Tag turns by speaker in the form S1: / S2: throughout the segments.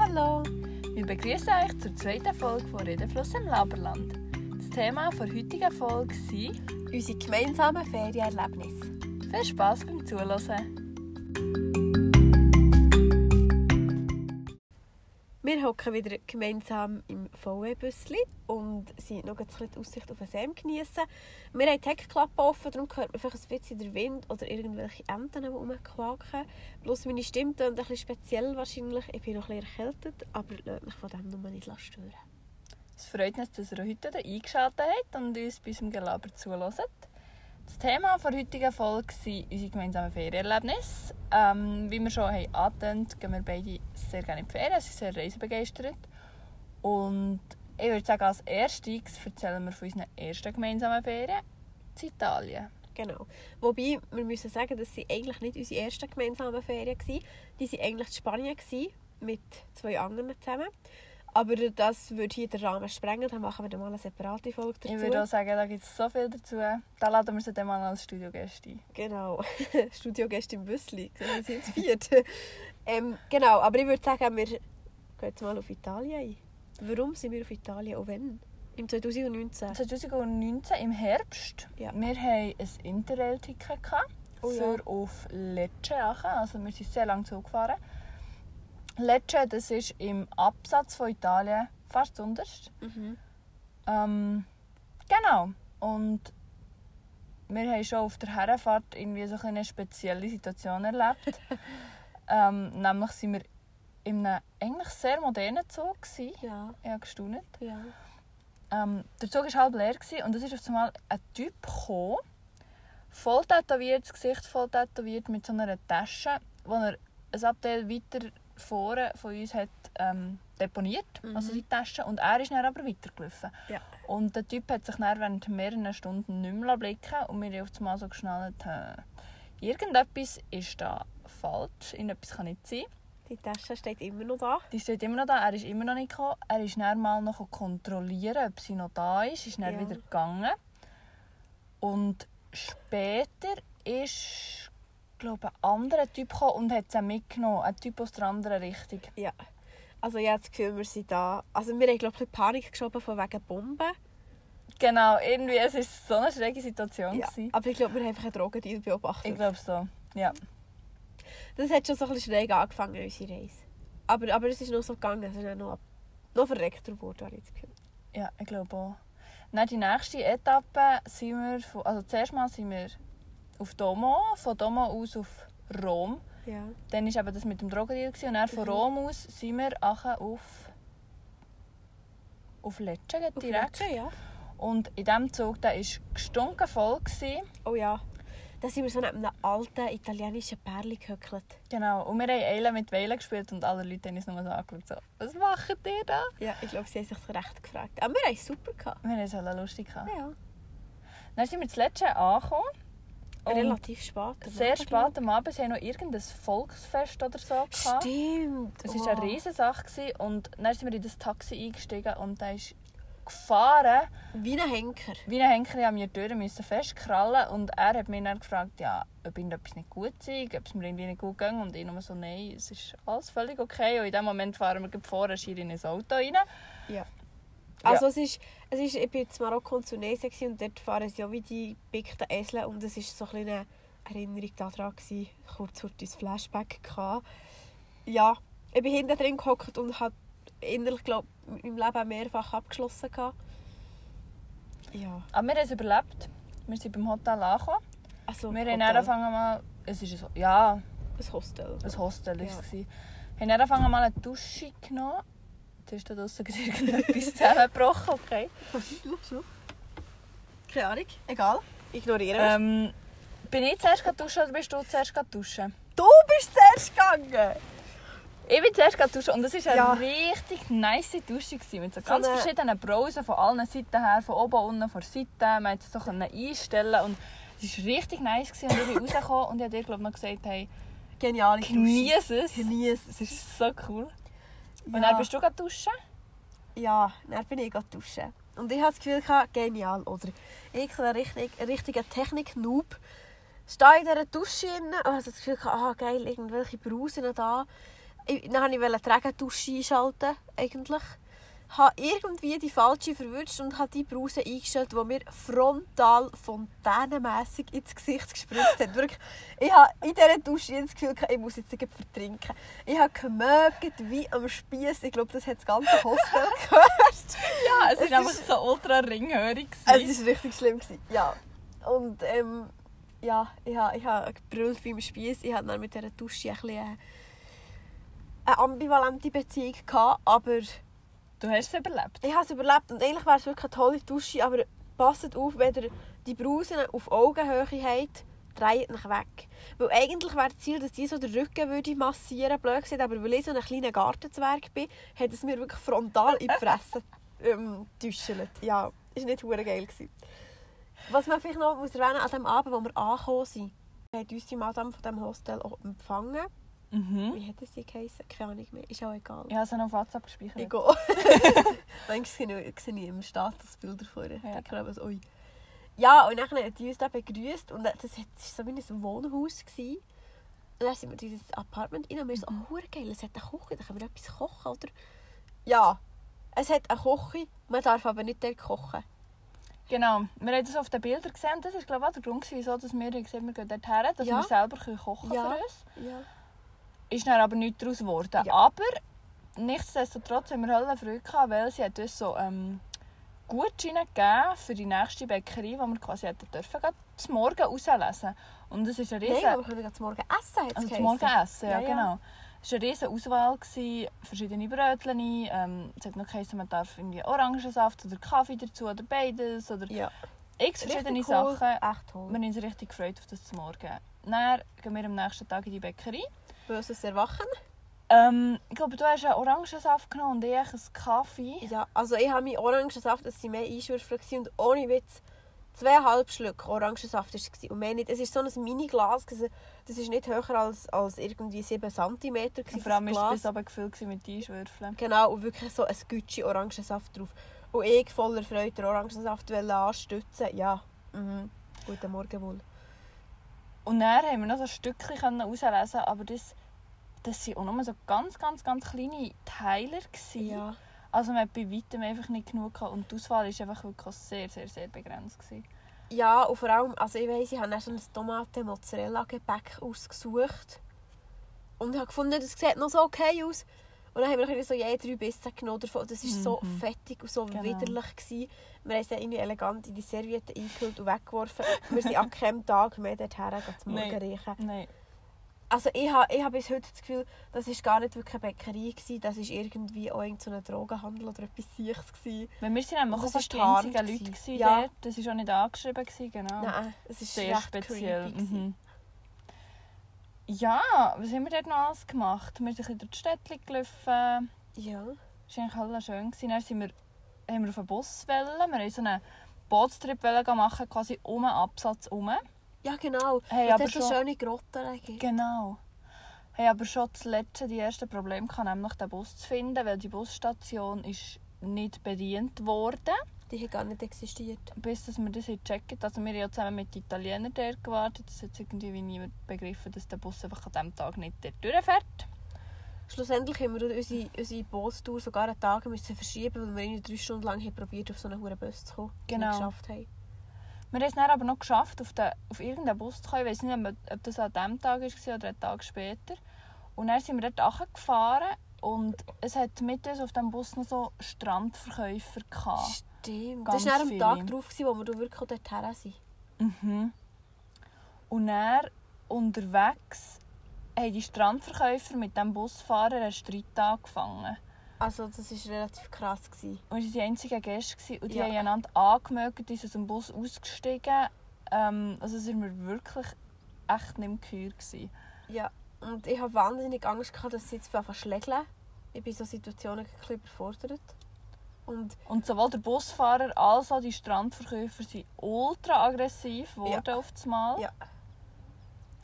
S1: hallo!
S2: Wir begrüßen euch zur zweiten Folge von Redefluss im Laberland. Das Thema der heutigen Folge sind
S1: Unsere gemeinsamen Ferienerlebnisse.
S2: viel Spass beim Zuhören.
S1: Wir hocken wieder gemeinsam im VW-Büssli und sind noch ein die Aussicht auf den See geniessen. Wir haben die Heckklappe offen, darum hört man vielleicht ein bisschen den Wind oder irgendwelche Enten, die rumquaken. Bloß meine Stimme klingt ein bisschen speziell wahrscheinlich. Ich bin noch ein bisschen erkältet, aber lasst mich von dem nur nicht stören.
S2: Es freut uns, dass ihr heute eingeschaltet habt und uns bei unserem Gelaber zuhört. Das Thema der heutigen Folge sind unsere gemeinsamen Ferienerlebnisse. Ähm, wie wir schon haben angetönt, gehen wir beide sehr gerne in die Ferien, sind sehr reisebegeistert. Und ich würde sagen, als erstes erzählen wir von unseren ersten gemeinsamen Ferien in Italien.
S1: Genau. Wobei, wir müssen sagen, dass sie eigentlich nicht unsere ersten gemeinsamen Ferien waren. Die waren eigentlich in Spanien mit zwei anderen zusammen. Aber das würde hier den Rahmen sprengen, dann machen wir dann mal eine separate Folge dazu.
S2: Ich würde auch sagen, da gibt es so viel dazu. Da laden wir sie dann mal als Studiogäste ein.
S1: Genau. Studiogäste im Büssli. Wir sind zu viert. ähm, genau, aber ich würde sagen, wir gehen jetzt mal auf Italien ein. Warum sind wir auf Italien? Auch wenn? Im 2019.
S2: 2019 im Herbst.
S1: Ja.
S2: Wir hatten ein Interrail-Ticket
S1: Oh ja.
S2: für auf Lecce. Also wir sind sehr lange Zug gefahren. Lecce, das ist im Absatz von Italien fast unterst.
S1: Mhm.
S2: Ähm, genau. Und wir haben schon auf der Herrenfahrt irgendwie so eine spezielle Situation erlebt. ähm, nämlich sind wir in einem eigentlich sehr modernen Zug. Gewesen.
S1: Ja,
S2: Ich habe gestaunt.
S1: ja.
S2: Ähm, der Zug war halb leer gewesen und es ist auf einmal ein Typ gekommen, voll tätowiert, das Gesicht voll tätowiert, mit so einer Tasche, wo er ein Abteil weiter vorne von uns hat ähm, deponiert,
S1: Mhm.
S2: also die Tasche, und er ist dann aber weitergelaufen.
S1: Ja.
S2: Und der Typ hat sich dann während mehreren Stunden nicht mehr blicken und haben auf einmal so geschnallt, äh, irgendetwas ist da falsch, irgendetwas kann nicht sein.
S1: Die Tasche steht immer noch da.
S2: Die steht immer noch da, er ist immer noch nicht gekommen. Er ist dann mal noch kontrollieren, ob sie noch da ist. Ist dann
S1: Ja.
S2: wieder gegangen. Und später ist, glaube ein anderer Typ gekommen und hat sie mitgenommen. Ein Typ aus der anderen Richtung.
S1: Ja. Also ich habe das Gefühl, wir sind da. Also wir haben glaube ich Panik geschoben von wegen Bomben.
S2: Genau, irgendwie, es war so eine schräge Situation.
S1: Ja.
S2: gewesen.
S1: Aber ich glaube, wir haben einfach einen Drogendeal beobachtet.
S2: Ich glaube so, ja.
S1: Das hat schon so ein bisschen schräg angefangen, unsere Reise. Aber, aber es ist noch so gegangen. Es ist dann noch, noch verreckter geworden, habe ich das Gefühl.
S2: Ja, ich glaube auch. Dann die nächste Etappe sind wir, von, also zuerst mal sind wir auf Domo, von Domo aus auf Rom.
S1: Ja.
S2: Dann war eben das mit dem Drogendeal. Und dann von
S1: Mhm.
S2: Rom aus sind wir auf, auf Lecce geht
S1: Auf
S2: direkt.
S1: Lecce, ja.
S2: Und in diesem Zug der war gestunken voll. Gewesen.
S1: Oh ja. Da sind wir so neben einem alten italienischen Pärchen gehöckelt.
S2: Genau. Und wir haben Eile mit Weile gespielt und alle Leute haben uns nur so angeschaut. So, was macht ihr da?
S1: Ja, ich glaube, sie haben sich so recht gefragt. Aber wir haben es super gehabt.
S2: Wir haben es alle lustig gehabt.
S1: Ja.
S2: Dann sind wir zu Lecce angekommen.
S1: Relativ spät.
S2: Sehr
S1: Abend,
S2: spät am Abend. Sie haben noch irgendein Volksfest oder so gehabt.
S1: Stimmt.
S2: Es
S1: oh.
S2: war eine riesige Sache. Und dann sind wir in das Taxi eingestiegen und da ist gefahren.
S1: Wie ein Henker.
S2: Wie ein Henker an mir die Türen müssen festkrallen und er hat mich dann gefragt, ja, ob irgendetwas nicht gut sei, ob es mir irgendwie nicht gut ging und ich nur so, nein, es ist alles völlig okay und in dem Moment fahren wir gleich vorne schier in ein Auto rein.
S1: Ja. Also es ist, es ist, ich war in Marokko und Tunesien und dort fahren sie auch wie die pickten Esel und es war so ein eine Erinnerung daran, gewesen, kurz kurz das Flashback gehabt. Ja, ich bin hinten drin gehockt und habe innerlich, glaube ich, im Leben mehrfach abgeschlossen. Gehabt. Ja,
S2: Aber wir haben es überlebt. Wir sind beim Hotel angekommen.
S1: also
S2: Wir haben
S1: Hotel.
S2: dann angefangen mal, es ist so, ja,
S1: ein Hostel.
S2: ein Hostel war
S1: Ja.
S2: es. Wir haben angefangen mal eine Dusche genommen. Jetzt ist da draussen irgendetwas zusammengebrochen, okay.
S1: Keine Ahnung, egal. Ignorieren wir.
S2: Ähm, bin ich zuerst duschen oder bist du zuerst duschen?
S1: du bist zuerst gegangen!
S2: Ich bin zuerst duschen und es war eine
S1: Ja.
S2: richtig nice Dusche. gewesen, Mit so
S1: So
S2: ganz
S1: eine-
S2: verschiedenen Brausen von allen Seiten her, von oben, unten, von der Seite. Man konnte es so einstellen und es war richtig nice. Gewesen. Und ich bin rausgekommen und ich habe dir glaub, ich, gesagt, hey,
S1: Geniale
S2: genieße es.
S1: Genieß
S2: Es ist so cool. Und
S1: Ja.
S2: dann bist du gerade duschen?
S1: Ja, dann bin ich gerade duschen. Und ich hatte das Gefühl, genial, oder? Ich ein richtig, ein richtiger Technik-Noob. Stehe in dieser Dusche und habe das Gefühl, ah geil, irgendwelche Brausen da. Ich, dann wollte ich die Regendusche einschalten, eigentlich. habe irgendwie die falsche verwünscht und habe die Brause eingestellt, die mir frontal fontänenmässig ins Gesicht gespritzt hat. Wirklich, ich habe in dieser Dusche das Gefühl, ich muss jetzt vertrinken. Ich habe gemögt wie am Spieß. Ich glaube, das hat das ganze Hostel gehört.
S2: ja, es, ist einfach so ultra ringhörig. Es
S1: war richtig schlimm. Gewesen. Ja. Und ähm, ja, ich habe, ich habe gebrüllt wie am Spieß. Ich hatte dann mit dieser Dusche ein bisschen eine, ambivalente Beziehung, gehabt, aber
S2: Du hast es überlebt?
S1: Ich habe es überlebt und eigentlich wäre es wirklich eine tolle Dusche, aber passt auf, wenn ihr die Brausen auf Augenhöhe habt, dreht euch weg. Weil eigentlich wäre das Ziel, dass die so den Rücken würde massieren blöd gesagt, aber weil ich so ein kleiner Gartenzwerg bin, hat es mir wirklich frontal in die Fresse ähm, Ja, das war nicht hure geil. Gewesen. Was man vielleicht noch muss erwähnen an dem Abend, wo wir angekommen sind, hat uns die Madame von diesem Hostel auch empfangen. Mhm. Wie hat es sie geheißen? Keine Ahnung mehr. Ist auch egal.
S2: Ich habe es auf WhatsApp gespeichert.
S1: Ich gehe. Manchmal sehe ich im Statusbilder vorher. Ja. Da ich so, ui. Ja, und dann hat die uns da begrüßt und das war so wie ein Wohnhaus. Gewesen. Und dann sind wir in dieses Apartment rein und wir so, oh, geil, es hat eine Küche, da können wir etwas kochen, oder? Ja, es hat eine Küche, man darf aber nicht dort kochen.
S2: Genau, wir haben das auf den Bildern gesehen das war glaube ich der Grund, wieso wir gesagt wir gehen dort her, dass ja. wir selber kochen ja. für uns. Ja ist dann aber nichts daraus geworden. Ja. Aber nichtsdestotrotz haben wir alle Freude gehabt, weil sie hat uns so ähm, Gutscheine gegeben für die nächste Bäckerei, die wir quasi hätten dürfen, zum Morgen rauslesen. Und es ist eine riesen...
S1: Nein, wir können zum Morgen essen,
S2: also zum Morgen essen, ja, ja, genau. Es war eine riesige Auswahl, gewesen, verschiedene Brötchen. Ähm, es hat noch geheißen, man darf irgendwie Orangensaft oder Kaffee dazu oder beides. Oder
S1: ja.
S2: x verschiedene cool. Sachen. Echt toll. Wir haben uns richtig gefreut auf das Morgen. Dann gehen wir am nächsten Tag in die Bäckerei.
S1: Böses Erwachen?
S2: Ähm, ich glaube, du hast einen Orangensaft genommen und ich einen Kaffee.
S1: Ja, also ich habe meinen Orangensaft, das waren mehr Einschwürfe und ohne Witz zweieinhalb Schlücke Orangensaft war es. Und mehr nicht. Es ist so ein Mini-Glas, das war nicht höher als, als irgendwie 7 cm.
S2: Vor allem war es aber gefüllt mit Einschwürfeln.
S1: Genau, und wirklich so ein Gütschi Orangensaft drauf. Und ich voller Freude den Orangensaft anstützen. Ja, mhm. guten Morgen wohl.
S2: Und dann haben wir noch so ein Stückchen herauslesen, aber das, das waren auch nur so ganz, ganz, ganz kleine Teile. Ja. Also man hat bei weitem einfach nicht genug gehabt. und die Auswahl war einfach wirklich sehr, sehr, sehr begrenzt. Gewesen.
S1: Ja, und vor allem, also ich weiss, ich habe dann so ein Tomaten-Mozzarella-Gebäck ausgesucht. Und ich habe gefunden, das sieht noch so okay aus. Und dann haben wir so je drei Bissen genommen davon. Das war so mhm. fettig und so genau. widerlich. Gewesen. Wir haben es irgendwie elegant in die Serviette eingehüllt und weggeworfen. wir sind an keinem Tag mehr dorthin zum Morgen riechen.
S2: Nein.
S1: Also ich habe, ich habe bis heute das Gefühl, das war gar nicht wirklich eine Bäckerei. Gewesen. Das war irgendwie auch so ein Drogenhandel oder etwas Sichs.
S2: Weil wir sind nämlich auch die einzigen Leute gewesen, ja. dort. Das war auch nicht angeschrieben. Gewesen, genau.
S1: Nein, es ist sehr speziell. Mhm.
S2: Ja, was haben wir dort noch alles gemacht? Wir sind ein durch die Städte gelaufen.
S1: Ja.
S2: Das war eigentlich alles schön. Dann sind wir, haben wir auf einen Bus wollen. Wir wollten so einen Bootstrip machen, quasi um den Absatz herum.
S1: Ja, genau. Hey, das aber schon, schöne Grotten.
S2: Genau. Hey, aber schon das letzte, die ersten Probleme kann nämlich den Bus zu finden, weil die Busstation ist nicht bedient wurde.
S1: Die hat gar nicht existiert.
S2: Bis dass wir das checken. Also wir haben ja zusammen mit den Italienern dort gewartet. Es hat irgendwie niemand begriffen, dass der Bus einfach an diesem Tag nicht dort durchfährt.
S1: Schlussendlich haben wir unsere, unsere Bootstour sogar einen Tag müssen verschieben, weil wir drei Stunden lang haben probiert, auf so einen Bus zu kommen.
S2: Genau.
S1: geschafft haben.
S2: Wir haben es dann aber noch geschafft, auf, den, auf irgendeinen Bus zu kommen. Ich weiß nicht, ob das an diesem Tag war oder einen Tag später. Und dann sind wir dort gefahren und es hat mit uns auf dem Bus noch so Strandverkäufer gehabt.
S1: Stimmt. Ganz das war am Tag drauf, wo wir wirklich dort her sind.
S2: Mhm. Und dann unterwegs haben die Strandverkäufer mit dem Busfahrer einen Streit angefangen.
S1: Also das war relativ krass. Gewesen.
S2: Und wir waren die einzigen Gäste und die ja. haben einander angemeldet, die sind aus dem Bus ausgestiegen. Ähm, also sind wir wirklich echt nicht mehr gehört.
S1: Ja, und ich habe wahnsinnig Angst gehabt, dass sie jetzt verschlägeln. Ich bin in solchen Situationen ein bisschen überfordert.
S2: Und, und sowohl der Busfahrer als auch die Strandverkäufer sind ultra aggressiv geworden ja. auf das Mal.
S1: Ja.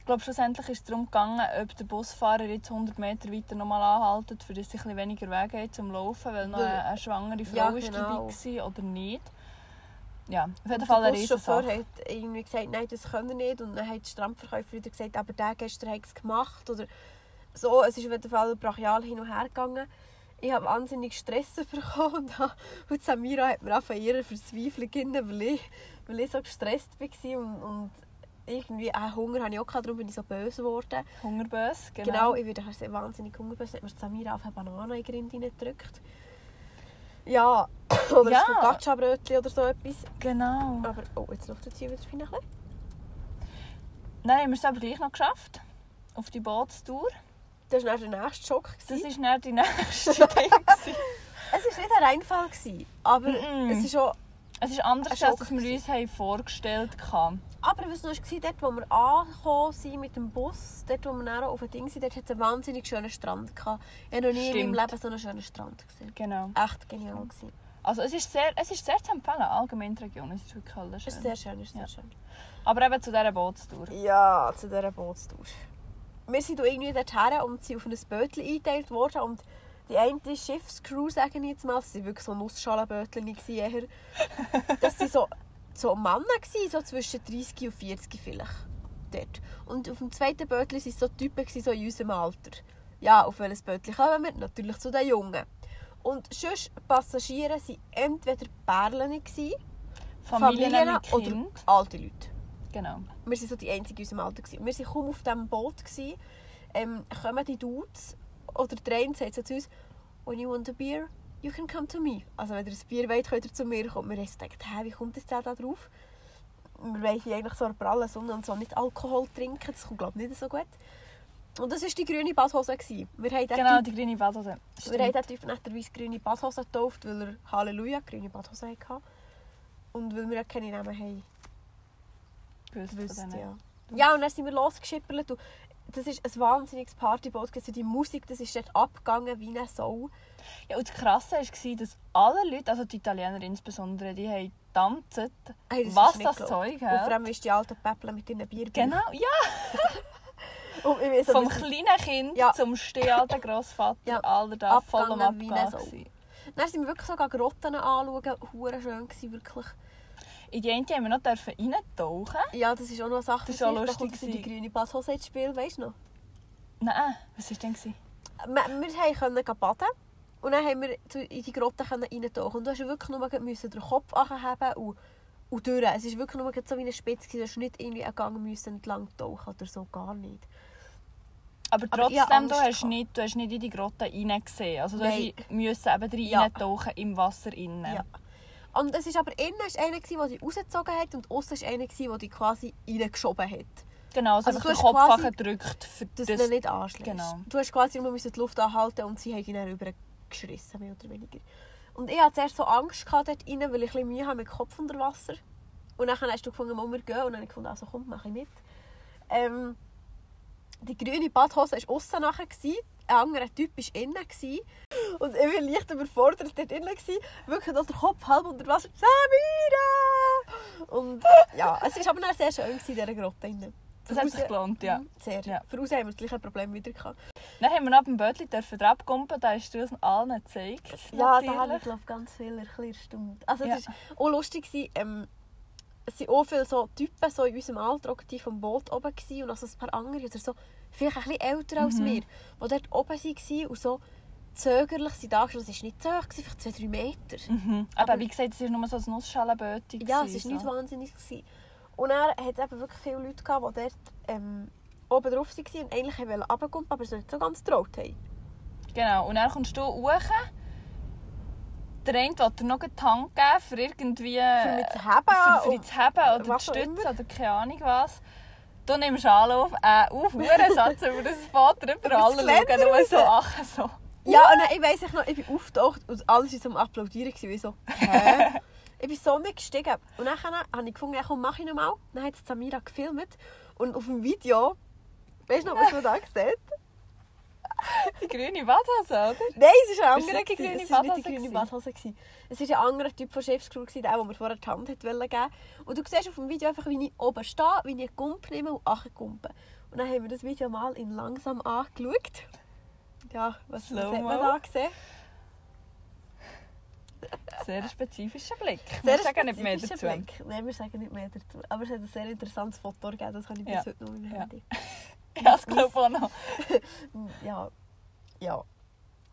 S2: Ich glaube, schlussendlich ist es darum gegangen, ob der Busfahrer jetzt 100 Meter weiter nochmal anhaltet, für das ein weniger Weg hat zum Laufen, weil noch eine, eine schwangere Frau ja, genau. dabei war oder nicht. Ja, auf jeden Fall eine
S1: Der Chauffeur hat irgendwie gesagt, nein, das können wir nicht. Und dann hat der Strandverkäufer wieder gesagt, aber der gestern hat es gemacht. Oder so, es ist auf jeden Fall brachial hin und her gegangen. Ich habe wahnsinnig Stress bekommen und, Samira hat mir angefangen ihre Verzweiflung gegeben, weil ich, weil ich so gestresst war und, und irgendwie auch Hunger hatte ich auch, gehabt, darum bin ich so böse geworden.
S2: Hungerbös, genau.
S1: Genau, ich werde sehr wahnsinnig hungrig, hat mir Samira auf eine Banane in die Rinde reingedrückt. Ja, oder
S2: Ja.
S1: ein Focaccia-Brötchen oder so etwas.
S2: Genau.
S1: Aber, oh, jetzt läuft es hier wieder fein ein bisschen.
S2: Dann haben wir es aber gleich noch geschafft. Auf die Bootstour.
S1: Das war der nächste Schock.
S2: Das war dann die nächste Ding.
S1: Es war nicht ein Reinfall, aber
S2: Mm-mm.
S1: es ist schon...
S2: Es ist anders,
S1: Ein
S2: als
S1: Schock
S2: wir uns haben vorgestellt haben.
S1: Aber was noch war, dort wo wir angekommen sind mit dem Bus, dort wo wir dann auf dem Ding sind, dort hat es einen wahnsinnig schönen Strand gehabt. Ich habe noch nie in
S2: Stimmt.
S1: meinem Leben so einen schönen Strand gesehen.
S2: Genau.
S1: Echt genial. Gewesen.
S2: Also es ist sehr, es ist sehr zu empfehlen, allgemein die Region. Es ist wirklich alles
S1: Es ist
S2: schön.
S1: sehr schön, es ist sehr
S2: Ja.
S1: schön.
S2: Aber eben zu dieser Bootstour.
S1: Ja, zu dieser Bootstour. Wir sind irgendwie dorthin und sind auf ein Bötchen eingeteilt worden und die eine Schiffscrew, sagen ich jetzt mal, es waren wirklich so Nussschalenbötchen gewesen eher. Das waren so, so Männer, gewesen, so zwischen 30 und 40 vielleicht. Dort. Und auf dem zweiten Bötchen waren so Typen gewesen, so in unserem Alter. Ja, auf welches Bötchen kommen wir? Natürlich zu den Jungen. Und sonst Passagiere waren entweder Perlen,
S2: Familien, mit
S1: oder
S2: Kind.
S1: alte Leute.
S2: Genau.
S1: Wir waren so die Einzigen in unserem Alter. gewesen. Wir waren kaum auf diesem Boot. gewesen. Ähm, kommen die Dudes oder der eine sagt so zu uns, «When you want a beer, you can come to me.» Also wenn ihr ein Bier wollt, könnt ihr zu mir kommen. Wir haben so gedacht, «Hä, wie kommt das da drauf?» Wir wollen hier eigentlich so eine pralle Sonne und so nicht Alkohol trinken. Das kommt glaube ich nicht so gut. Und das war die grüne Badhose. Wir haben
S2: Genau, die grüne Badhose.
S1: wir haben den Typ netterweise grüne Badhose getauft, weil er Halleluja grüne Badhose hatte. Und weil wir ja keine Namen haben.
S2: gewusst
S1: ja. Ja, und dann sind wir losgeschippert. Das ist ein wahnsinniges Partyboot. gewesen. Die Musik das ist dort abgegangen wie eine Sau.
S2: Ja, und das Krasse war, dass alle Leute, also die Italiener insbesondere, die haben getanzt,
S1: Hey, das
S2: was das
S1: geglaubt.
S2: Zeug
S1: Und vor
S2: hat.
S1: allem ist die alten Päppeln mit ihren Bier.
S2: Genau, ja.
S1: Und ich weiss,
S2: Vom kleinen Kind
S1: Ja.
S2: zum stehenden Grossvater,
S1: Ja,
S2: alle da voll am gewesen.
S1: Dann sind wir wirklich sogar Grotten anschauen. Hure schön gewesen, wirklich.
S2: In die eine haben wir noch dürfen reintauchen.
S1: Ja, das ist auch noch eine Sache.
S2: Das war auch
S1: Da
S2: lustig
S1: kommt die grüne Badhose ins Spiel, weißt du noch?
S2: Nein, was war denn?
S1: Wir, wir konnten baden. Und dann haben wir in die Grotte reintauchen. Und du hast wirklich nur den Kopf anheben und, und durch. Es war wirklich nur so wie eine Spitze. Du hast nicht irgendwie einen Gang müssen entlang tauchen oder so, gar nicht.
S2: Aber
S1: Aber
S2: trotzdem, du
S1: Angst
S2: hast, nicht, du hast nicht in die Grotte reingesehen. Also du
S1: Nein.
S2: musst eben rein
S1: Ja.
S2: tauchen im Wasser innen.
S1: Ja. Und es ist aber innen ist einer, der dich rausgezogen hat und außen war einer, der dich quasi reingeschoben hat.
S2: Genau, also,
S1: Also du
S2: den
S1: hast
S2: Kopf
S1: quasi-
S2: angedrückt. Für
S1: Dass
S2: das,
S1: du ihn nicht anschlägst.
S2: genau.
S1: Du hast quasi müssen die Luft anhalten und sie haben ihn dann rübergeschrissen, mehr oder weniger. Und ich hatte zuerst so Angst gehabt dort rein, weil ich ein Mühe habe mit dem Kopf unter Wasser. Und dann hast du gefunden, wo wir gehen. Und dann habe ich gefunden, also komm, mach ich mit. Ähm, die grüne Badhose war aussen nachher. Ein anderer Typ war innen. Und ich war leicht überfordert dort gewesen. Wirklich noch der Kopf halb unter Wasser. Samira! Und ja, es war aber dann sehr schön in dieser Grotte. innen.
S2: Das hat sich gelohnt, ja.
S1: Mhm, Sehr.
S2: Ja.
S1: Für uns haben wir das gleiche Problem wieder gehabt.
S2: Dann haben wir noch beim Bötli dürfen drauf kumpen, da hast du uns allen gezeigt.
S1: Ja, da
S2: natürlich.
S1: habe ich glaube ganz viel erstaunt. Also
S2: Ja.
S1: es war auch lustig, ähm, es waren auch viele so Typen so in unserem Alter die vom Boot oben gewesen, und also ein paar andere oder so, vielleicht ein bisschen älter als
S2: Mhm.
S1: wir, die dort oben waren und so zögerlich sind angeschaut. Es war nicht so hoch, vielleicht zwei, drei Meter.
S2: Mhm. Aber, wie gesagt, es war nur so ein Nussschalenbötchen.
S1: Ja, es war nicht
S2: so.
S1: wahnsinnig. Gewesen. Und dann hat es eben wirklich viele Leute gehabt, die dort ähm, oben drauf waren und eigentlich wollten runterkommen, aber es nicht so ganz getraut haben.
S2: Genau, und dann kommst du hoch. Der eine will dir noch die Hand geben, für irgendwie...
S1: Für mich zu haben.
S2: für, für zu haben oder die
S1: was auch
S2: Stütze
S1: immer.
S2: oder keine Ahnung was. Du nimmst Anlauf, äh, auf, Uhrensatz über das drüber,
S1: Über das
S2: alle schauen nur so, ach so.
S1: Ja, und dann, ich weiss ich noch, ich bin aufgetaucht und alles war am Applaudieren. gewesen, wie so, hä? ich bin so nicht gestiegen. Und dann habe ich gefunden, ja, komm, mach ich noch mal. Dann hat Samira gefilmt. Und auf dem Video, weißt du noch, was man da sieht?
S2: Die grüne Badhose, oder?
S1: Nein, es war ein
S2: Ist
S1: anderer.
S2: es die grüne
S1: Es war nicht die
S2: Badhose
S1: grüne? Badhose. Es war ein anderer Typ von gewesen, der, der mir vorher die Hand hat wollte geben Und du siehst auf dem Video einfach, wie ich oben stehe, wie ich einen Gump nehme und nachgumpe. Und dann haben wir das Video mal in langsam angeschaut. Ja, was, was hat man da gesehen?
S2: Sehr spezifischer Blick.
S1: Sehr
S2: Wir sagen nicht mehr dazu.
S1: Blick. Nein, wir sagen nicht mehr dazu. Aber es hat ein sehr interessantes Foto gegeben, das habe ich bis
S2: Ja.
S1: heute noch in meinem
S2: Ja.
S1: Handy.
S2: Ja, das glaube ich auch noch.
S1: Ja. Ja.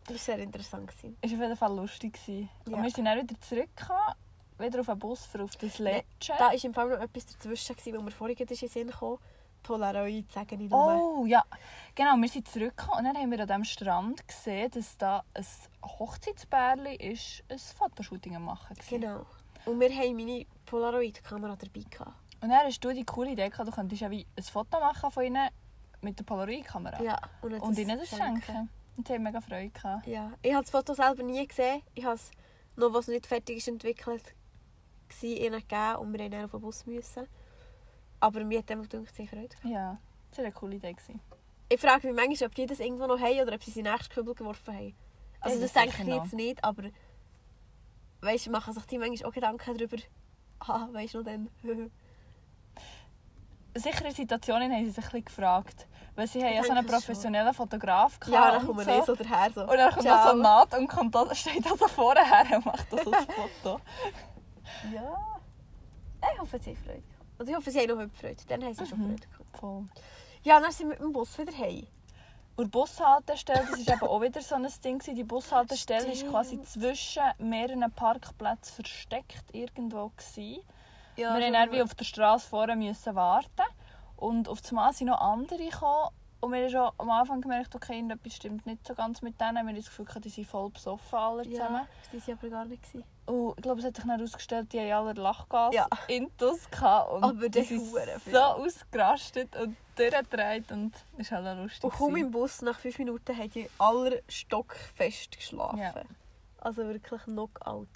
S1: Das war sehr interessant.
S2: Es war auf jeden Fall lustig.
S1: Ja.
S2: Und wir sind dann wieder zurückgekommen, wieder auf den Bus für auf das Letzte.
S1: Da war im Fall noch etwas dazwischen, wo mir vorhin in den Sinn kam. Polaroid, sage ich nur.
S2: Oh, ja. Genau, wir sind zurückgekommen und dann haben wir an diesem Strand gesehen, dass da ein Hochzeitspärchen ist, ein Fotoshooting am machen war.
S1: Genau. Und wir haben meine Polaroid-Kamera dabei. Gehabt.
S2: Und dann hast du die coole Idee gehabt, du könntest ja wie ein Foto machen von ihnen mit der Polaroid-Kamera.
S1: Ja, und,
S2: Und ihnen das schenken. Und sie haben mega Freude gehabt.
S1: Ja. Ich habe das Foto selber nie gesehen. Ich habe es noch, was nicht fertig ist, entwickelt, ihnen gegeben und wir mussten dann auf den Bus. Müssen. Aber mir hat einfach gedacht, sie Freude.
S2: Ja, das war eine coole Idee. gewesen.
S1: Ich frage mich manchmal, ob die das irgendwo noch haben oder ob sie sie nächsten Kübel geworfen haben. Also das
S2: das
S1: denke ich jetzt nicht, aber weißt, machen sich die manchmal auch Gedanken darüber. Ah, weißt du noch dann?
S2: Sicher in Situationen haben sie sich ein bisschen gefragt. Weil sie haben ja so einen
S1: denke schon.
S2: professionellen Fotograf gehabt.
S1: ja, dann kommen wir
S2: so.
S1: eh so daher. So.
S2: Und dann kommt noch so ein Naht und kommt da, steht da so vorher und macht da so ein Foto.
S1: Ja. Ich hoffe, sie haben Freude Oder ich hoffe, sie haben noch heute Freude. Dann haben sie schon
S2: Mhm.
S1: Freude gehabt.
S2: Voll.
S1: Ja, dann sind wir mit dem Bus wieder heim.
S2: Und die Bushaltestelle, das war eben auch wieder so ein Ding. Die Bushaltestelle ist
S1: Stimmt.
S2: quasi zwischen mehreren Parkplätzen versteckt irgendwo. Gewesen.
S1: Ja,
S2: wir mussten auf der Straße müssen warten. Und auf einmal sind noch andere gekommen. Und wir haben schon am Anfang gemerkt, okay, irgendetwas stimmt nicht so ganz mit denen. Wir haben das Gefühl, die sind voll besoffen alle zusammen.
S1: Ja, das war aber gar nicht. Gewesen.
S2: Und ich glaube, es hat sich dann herausgestellt, die haben alle Lachgas
S1: Ja.
S2: intus gehabt. Und
S1: Aber
S2: die sind so ausgerastet und durchgedreht. Und es war halt lustig.
S1: Und kaum im Bus, nach fünf Minuten, haben die alle stockfest geschlafen.
S2: Ja.
S1: Also wirklich Knockout.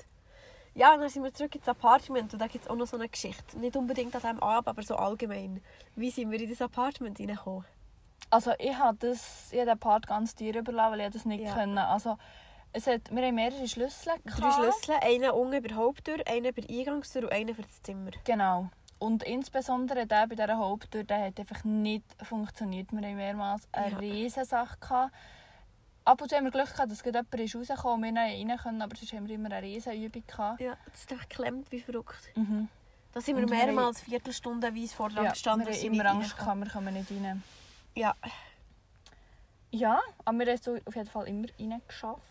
S1: Ja, und dann sind wir zurück ins Apartment und da gibt es auch noch so eine Geschichte. Nicht unbedingt an diesem Abend, aber so allgemein. Wie sind wir in das Apartment reingekommen?
S2: Also ich habe das, ich den Part ganz dir überlassen, weil ich das nicht
S1: Ja.
S2: können. Also es hat, wir haben mehrere Schlüssel
S1: Drei
S2: gehabt.
S1: Schlüssel, einen unten bei der Haupttür, einen bei der Eingangstür und einen für das Zimmer.
S2: Genau. Und insbesondere der bei dieser Haupttür, der hat einfach nicht funktioniert. Wir haben mehrmals eine
S1: Ja.
S2: riesige Sache gehabt. Ab und zu haben wir Glück gehabt, dass jemand ist rausgekommen und wir rein können, aber sonst haben wir immer eine riesige Übung gehabt.
S1: Ja, das ist einfach geklemmt wie verrückt.
S2: Mhm.
S1: Da sind wir
S2: Und wir
S1: mehrmals Viertelstundenweise vor dran
S2: Ja,
S1: gestanden.
S2: wir haben immer Angst gehabt, wir kommen nicht rein.
S1: Ja,
S2: Ja, aber wir haben es so auf jeden Fall immer reingeschafft.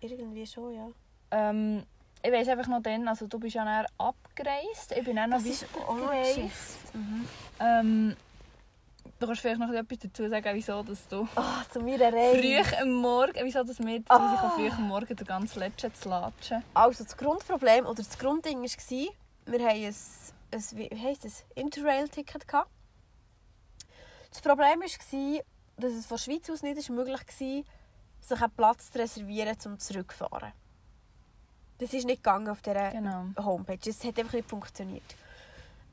S1: irgendwie schon, ja.
S2: Ähm, ich weiss einfach noch dann, also du bist ja dann abgereist, ich bin
S1: auch noch
S2: weitergereist.
S1: Mhm.
S2: Ähm, du kannst vielleicht noch etwas dazu sagen, wieso dass du
S1: Ah, zu meiner Reise.
S2: früh am Morgen, wieso dass wir
S1: Ah.
S2: ah. früh am Morgen den ganzen Letzten zu latschen.
S1: Also das Grundproblem oder das Grundding war, wir hatten ein, ein wie heisst das, Interrail-Ticket. gehabt. Das Problem war, dass es von der Schweiz aus nicht möglich war, sich einen Platz zu reservieren, um zurückzufahren. Das ist nicht gegangen auf dieser
S2: Genau.
S1: Homepage. Es hat einfach nicht funktioniert.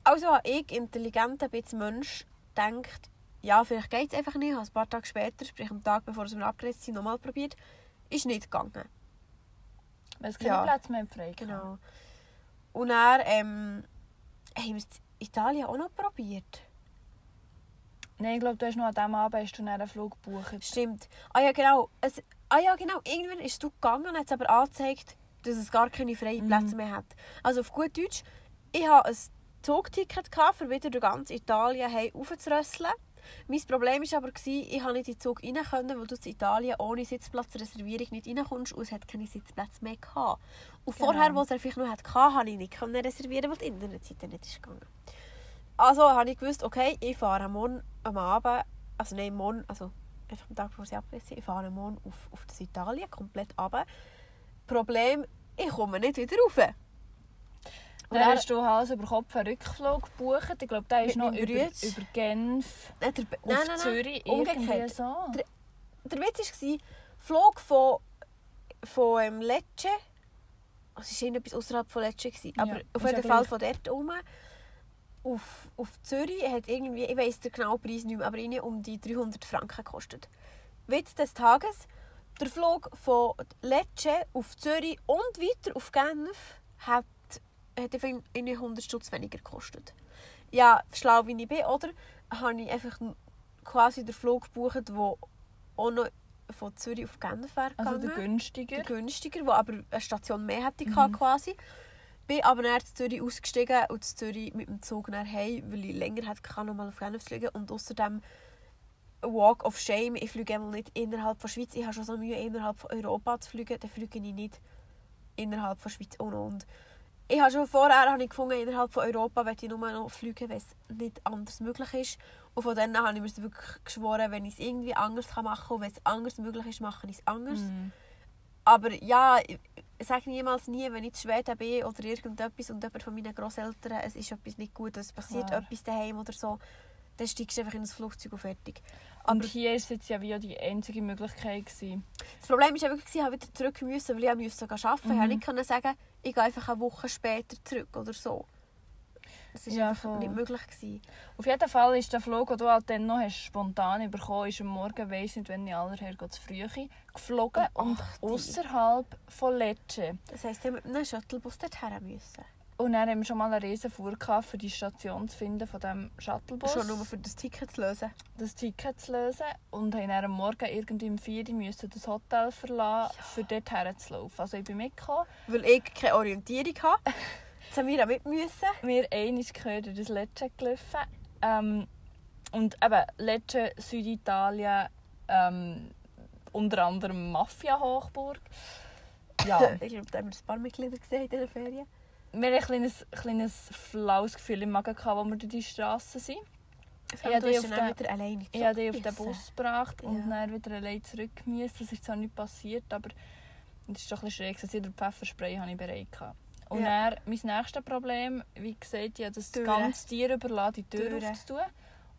S1: Also habe ich, intelligenter bisschen Mensch, gedacht, ja, vielleicht geht es einfach nicht. Ich habe ein paar Tage später, sprich am Tag bevor wir abgereist sind, nochmal probiert. Ist nicht gegangen.
S2: Weil es keine
S1: Ja.
S2: Plätze mehr frei hatten.
S1: Genau. Und dann ähm, haben wir es in Italien auch noch probiert.
S2: Nein, ich glaube, du hast noch an diesem Abend hast du einen Flug gebucht.
S1: Stimmt. Ah ja, genau. Es, ah ja, genau. Irgendwann ist du gegangen und hat es aber angezeigt, dass es gar keine freien
S2: Mhm.
S1: Plätze mehr hat. Also auf gut Deutsch, ich hatte ein Zugticket, gehabt, um wieder durch ganz Italien hey, raufzurösseln. Mein Problem war aber, gewesen, ich konnte nicht in den Zug rein, können, weil du in Italien ohne Sitzplatzreservierung nicht reinkommst und es hat keine Sitzplätze mehr gehabt. Und
S2: Genau.
S1: vorher, wo es er vielleicht noch hatte, konnte ich nicht reservieren, weil die Internetseite nicht ist gegangen. Also habe ich gewusst, okay, ich fahre morgen am Abend, also nein, morgen, also einfach am Tag, bevor sie abgereist sind, ich fahre morgen auf, auf das Italien, komplett runter. Problem, ich komme nicht wieder rauf. Und
S2: Dann hast du Hals über Kopf einen Rückflug gebucht. Ich glaube, der ist noch über, über Genf
S1: nein, der,
S2: auf
S1: nein, nein,
S2: Zürich.
S1: Umgekehrt.
S2: so.
S1: Der- der Witz war, Flug von, von ähm, Lecce, also es war irgendetwas außerhalb von Lecce, gewesen,
S2: Ja,
S1: aber auf jeden Fall von dort herum auf, auf Zürich hat irgendwie, ich weiss den genauen Preis nicht mehr, aber irgendwie um die 300 Franken gekostet. Witz des Tages, der Flug von Lecce auf Zürich und weiter auf Genf hat, hat einfach irgendwie 100 Stutz weniger gekostet. Ja, schlau wie ich bin, oder? Habe ich einfach quasi den Flug gebucht, der auch noch von Zürich auf Genf wäre
S2: Also der günstiger.
S1: Der günstiger, der aber eine Station mehr hätte
S2: mhm.
S1: quasi. Bin aber dann in Zürich ausgestiegen und in Zürich mit dem Zug nach heim, weil ich länger hätte kann, noch mal auf Genf zu fliegen. Und außerdem Walk of Shame. Ich fliege nicht innerhalb der Schweiz. Ich habe schon so Mühe, innerhalb von Europa zu fliegen. Dann fliege ich nicht innerhalb der Schweiz. Und, und. Ich habe schon vorher habe ich gefunden, innerhalb von Europa möchte ich nur noch fliegen, wenn es nicht anders möglich ist. Und von dann an habe ich mir wirklich geschworen, wenn ich es irgendwie anders machen kann und wenn es anders möglich ist, mache ich es anders.
S2: Mhm.
S1: Aber ja, ich sage niemals nie, wenn ich in Schweden bin oder irgendetwas und jemand von meinen Großeltern, es ist etwas nicht gut, es passiert
S2: Klar.
S1: etwas daheim oder so, dann steigst du einfach in das Flugzeug und fertig.
S2: Und
S1: Aber
S2: hier war es jetzt ja wie die einzige Möglichkeit. Gewesen.
S1: das Problem war ja wirklich, ich musste wieder zurück, müssen, weil ich musste sogar arbeiten
S2: Mhm.
S1: Ich konnte nicht sagen, ich gehe einfach eine Woche später zurück oder so. Das war
S2: Ja,
S1: einfach nicht möglich. Gewesen.
S2: Auf jeden Fall ist der Flug, den du halt dann noch hast, spontan bekommen ist am Morgen, weiss nicht, wenn ich aller Herrgott zu früh geflogen
S1: Um
S2: und außerhalb von Lecce.
S1: Das heisst, musste mit einem Shuttlebus dorthin müssen.
S2: Und dann haben wir schon mal eine riesen Fuhr gehabt, für die Station zu finden von diesem Shuttlebus.
S1: Schon nur für das Ticket zu lösen.
S2: das Ticket zu lösen und haben dann am Morgen irgendwie um 4 Uhr müssen das Hotel verlassen, für dort herzulaufen. Also ich bin mitgekommen.
S1: Weil ich keine Orientierung habe. Jetzt haben wir auch mit müssen.
S2: Wir einmal gehört durch das Lecce gelaufen. Ähm, und eben Lecce, Süditalien, ähm, unter anderem Mafia-Hochburg. Ja,
S1: Ich glaube, da haben wir ein paar Mitglieder gesehen in diesen Ferien.
S2: wir hatten ein kleines, kleines flaues Gefühl im Magen, als wir durch die Straße sind.
S1: Du
S2: die
S1: hast
S2: auf den- Ich habe auf den. Bus gebracht und
S1: Ja.
S2: dann wieder allein zurück müssen. Das ist zwar nicht passiert, aber es ist doch ein bisschen schräg. Den Pfefferspray hatte ich bereit. gehabt. Und
S1: Ja.
S2: dann, mein nächstes Problem, wie gesagt, ja, das
S1: Türen.
S2: ganze Tier überlassen, die Tür
S1: Türen.
S2: aufzutun.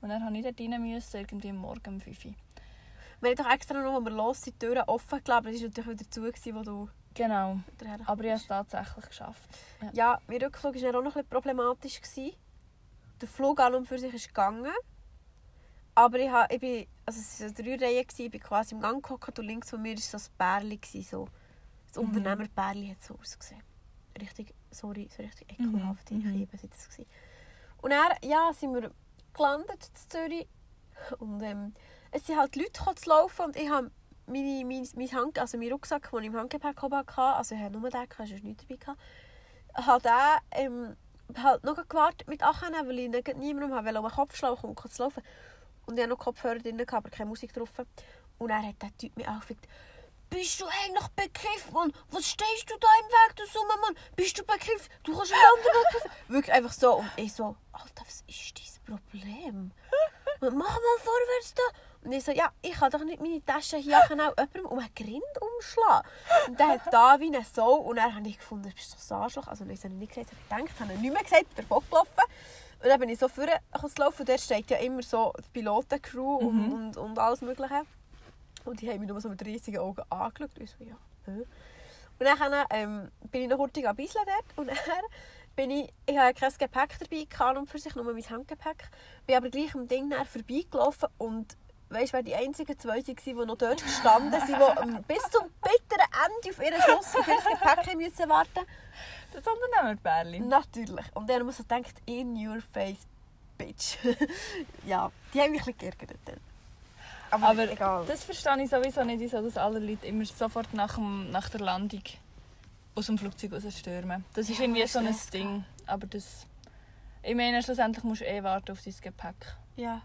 S2: Und dann musste ich dort rein, müssen, irgendwie Morgen um 5 Uhr.
S1: Wir haben doch extra noch, als wir los die Türen offen gelassen, aber es war natürlich wieder zu, gewesen, wo du
S2: Genau, aber ich habe es tatsächlich geschafft. Ja.
S1: Ja, mein Rückflug war dann auch noch ein bisschen problematisch. Gewesen. Der Flug an und für sich ist gegangen. Aber ich, habe, ich bin, also es so drei Reihen, ich bin quasi im Gang gehockt und links von mir war so ein Bärli. So. Das
S2: Mhm.
S1: Unternehmerbärli hat so ausgesehen. Richtig, sorry, so richtig ekelhaft.
S2: Mhm,
S1: Ich
S2: mhm.
S1: liebe es, das. Und dann, ja, sind wir gelandet in Zürich. Und ähm, es sind halt Leute zu laufen und ich habe meine, mein, mein Hand, also meinen Rucksack, den ich im Handgepäck hatte, also ich hatte nur den, gehabt, sonst nichts dabei. Gehabt, habe den ähm, halt noch gewartet mit annehmen, weil ich nicht niemandem habe um den Kopf schlagen um zu laufen. Und ich hatte noch Kopfhörer drin, aber keine Musik drauf. Und dann hat der Typ mich angefragt, bist du eigentlich bekifft, Mann? Was stehst du da im Weg, du Summe, Mann? Bist du bekifft? Du kannst einen anderen bekifft. Wirklich einfach so. Und ich so, Alter, was ist dein Problem? Mach mal vorwärts da. Und ich so, ja, ich kann doch nicht meine Tasche hier genau jemandem um einen Grind umschlagen. Und der hat da wie eine Sau. Und dann habe ich gefunden, du bist doch so Arschloch. Also, ich habe nicht gesagt, ich habe gedacht, habe ich nicht mehr gesagt, bin davon gelaufen. Und dann bin ich so vorne zu laufen. Und dort steht ja immer so die Pilotencrew und, und, und alles Mögliche. Und die haben mich nur so mit riesigen Augen angeschaut. Und ich so, ja? Und dann ähm, bin ich noch hurtig ein bisschen dort. Und dann bin ich, ich hatte kein Gepäck dabei, gehabt und für sich nur mein Handgepäck. Bin aber gleich am Ding vorbeigelaufen und weißt, wer die einzigen zwei waren, die noch dort gestanden sind, die bis zum bitteren Ende auf ihren Schluss auf ihr Gepäck müssen warten
S2: Das Unternehmerbärli.
S1: Natürlich. Und dann wir so gedacht, in your face, bitch. ja, die haben mich ein bisschen geärgert. Aber,
S2: Aber
S1: egal.
S2: das verstehe ich sowieso nicht, wieso dass alle Leute immer sofort nach, dem, nach der Landung aus dem Flugzeug rausstürmen. Das ist
S1: Ja,
S2: irgendwie so ein Ding. Aber das... Ich meine, schlussendlich musst du eh warten auf dein Gepäck.
S1: Ja.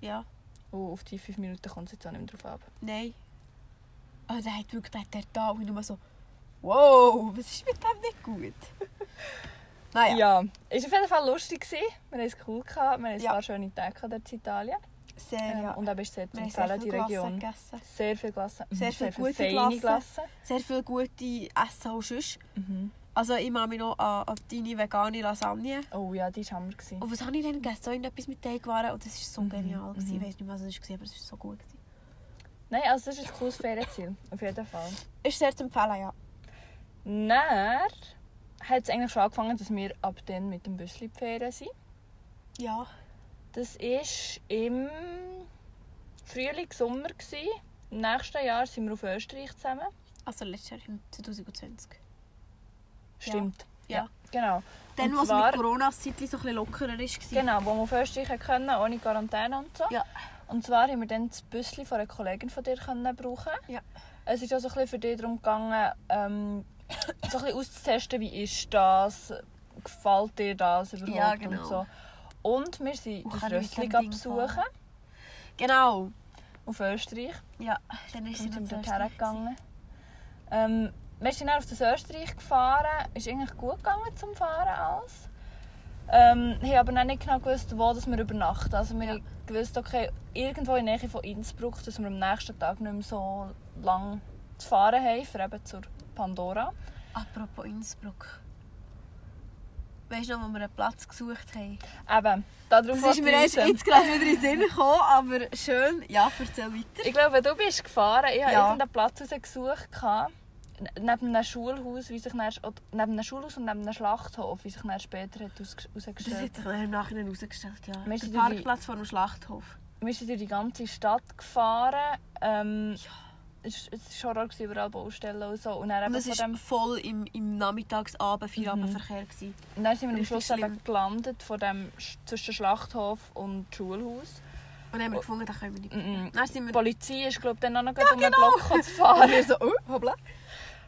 S1: Ja.
S2: Und auf die fünf Minuten kommt es jetzt auch nicht mehr drauf ab.
S1: Nein. Aber der hat wirklich der, da und nur so, wow, was ist mit dem nicht gut? naja,
S2: Ja, es war auf jeden Fall lustig. Wir haben es cool. Gehabt. Wir haben
S1: Ja.
S2: ein paar schöne Tage dort in Italien.
S1: Sehr,
S2: Ähm,
S1: ja.
S2: Und eben ist sehr zu
S1: sehr
S2: empfehlen, die
S1: viel Glasse
S2: Region.
S1: gegessen.
S2: Sehr viel Glasse. Mhm,
S1: Sehr viel gute
S2: feine
S1: Glasse. Sehr viel gute Essen auch sonst.
S2: Mhm.
S1: Also ich mache mich noch an, an deine vegane Lasagne.
S2: Oh ja, die war Hammer. gewesen.
S1: Und was habe ich denn gegessen? So irgendetwas mit Teigwaren und das war so
S2: Mhm,
S1: genial. gewesen.
S2: mhm.
S1: Ich weiß nicht mehr, was es war, aber es war so gut. gewesen.
S2: Nein, also das ist ein cooles Ferienziel. Auf jeden Fall.
S1: Ist sehr zu empfehlen, ja.
S2: Dann hat es eigentlich schon angefangen, dass wir ab dann mit dem Büssli die Ferien sind.
S1: Ja.
S2: Das war im Frühling, Sommer. Gewesen. Im nächsten Jahr sind wir auf Österreich zusammen.
S1: Also letztes Jahr im 2020.
S2: Stimmt.
S1: Ja.
S2: Genau.
S1: Dann, was
S2: zwar-
S1: mit Corona das Zeitchen so ein bisschen lockerer war.
S2: Genau, wo wir auf Österreich können, ohne Quarantäne und so.
S1: Ja.
S2: Und zwar haben wir dann das Büssli von einer Kollegin von dir können brauchen.
S1: Ja.
S2: Es ist also ein bisschen für dich darum gegangen, ähm, so ein bisschen auszutesten, wie ist das, gefällt dir das überhaupt
S1: Ja, genau.
S2: und so. Und wir sind das
S1: Ding
S2: besuchen.
S1: Genau.
S2: auf Österreich.
S1: Ja, dann ist sie noch
S2: dort hergegangen. Ähm, wir sind dann auf das Österreich gefahren. Ist eigentlich gut gegangen zum Fahren alles. Ähm, haben aber noch nicht genau gewusst, wo dass wir übernachten. Also wir
S1: Ja.
S2: gewusst, okay, irgendwo in der Nähe von Innsbruck, dass wir am nächsten Tag nicht mehr so lang zu fahren haben, für eben zur Pandora.
S1: Apropos Innsbruck. Weißt du noch, wo wir einen Platz gesucht haben?
S2: Eben, darauf
S1: Das ist mir erst jetzt gerade wieder in den Sinn gekommen, aber schön. Ja, erzähl weiter.
S2: Ich glaube, du bist gefahren. Ich habe
S1: Ja.
S2: irgendeinen Platz rausgesucht. Neben einem Schulhaus, wie sich dann, neben einem Schulhaus und neben einem Schlachthof, wie sich dann später hat aus-
S1: Das
S2: herausgestellt
S1: hat sich dann im Nachhinein herausgestellt, ja.
S2: Wir
S1: Der
S2: sind die-
S1: Parkplatz vor dem Schlachthof.
S2: Wir sind durch die ganze Stadt gefahren. Ähm, war- Es war Horror, gewesen, überall Baustellen und so. Und dann,
S1: Und es war
S2: dem,
S1: voll im, im Nachmittagsabend, Feierabendverkehr. gewesen.
S2: und dann sind wir am Schluss eben gelandet von dem, Sch- zwischen Schlachthof und Schulhaus.
S1: Und dann haben wir gefunden, da können wir nicht.
S2: Mhm.
S1: Dann sind
S2: Die
S1: wir
S2: Polizei ist glaube ich dann auch noch ja, um den
S1: genau.
S2: Block zu
S1: Und
S2: fahren.
S1: wir so, oh, hoppla.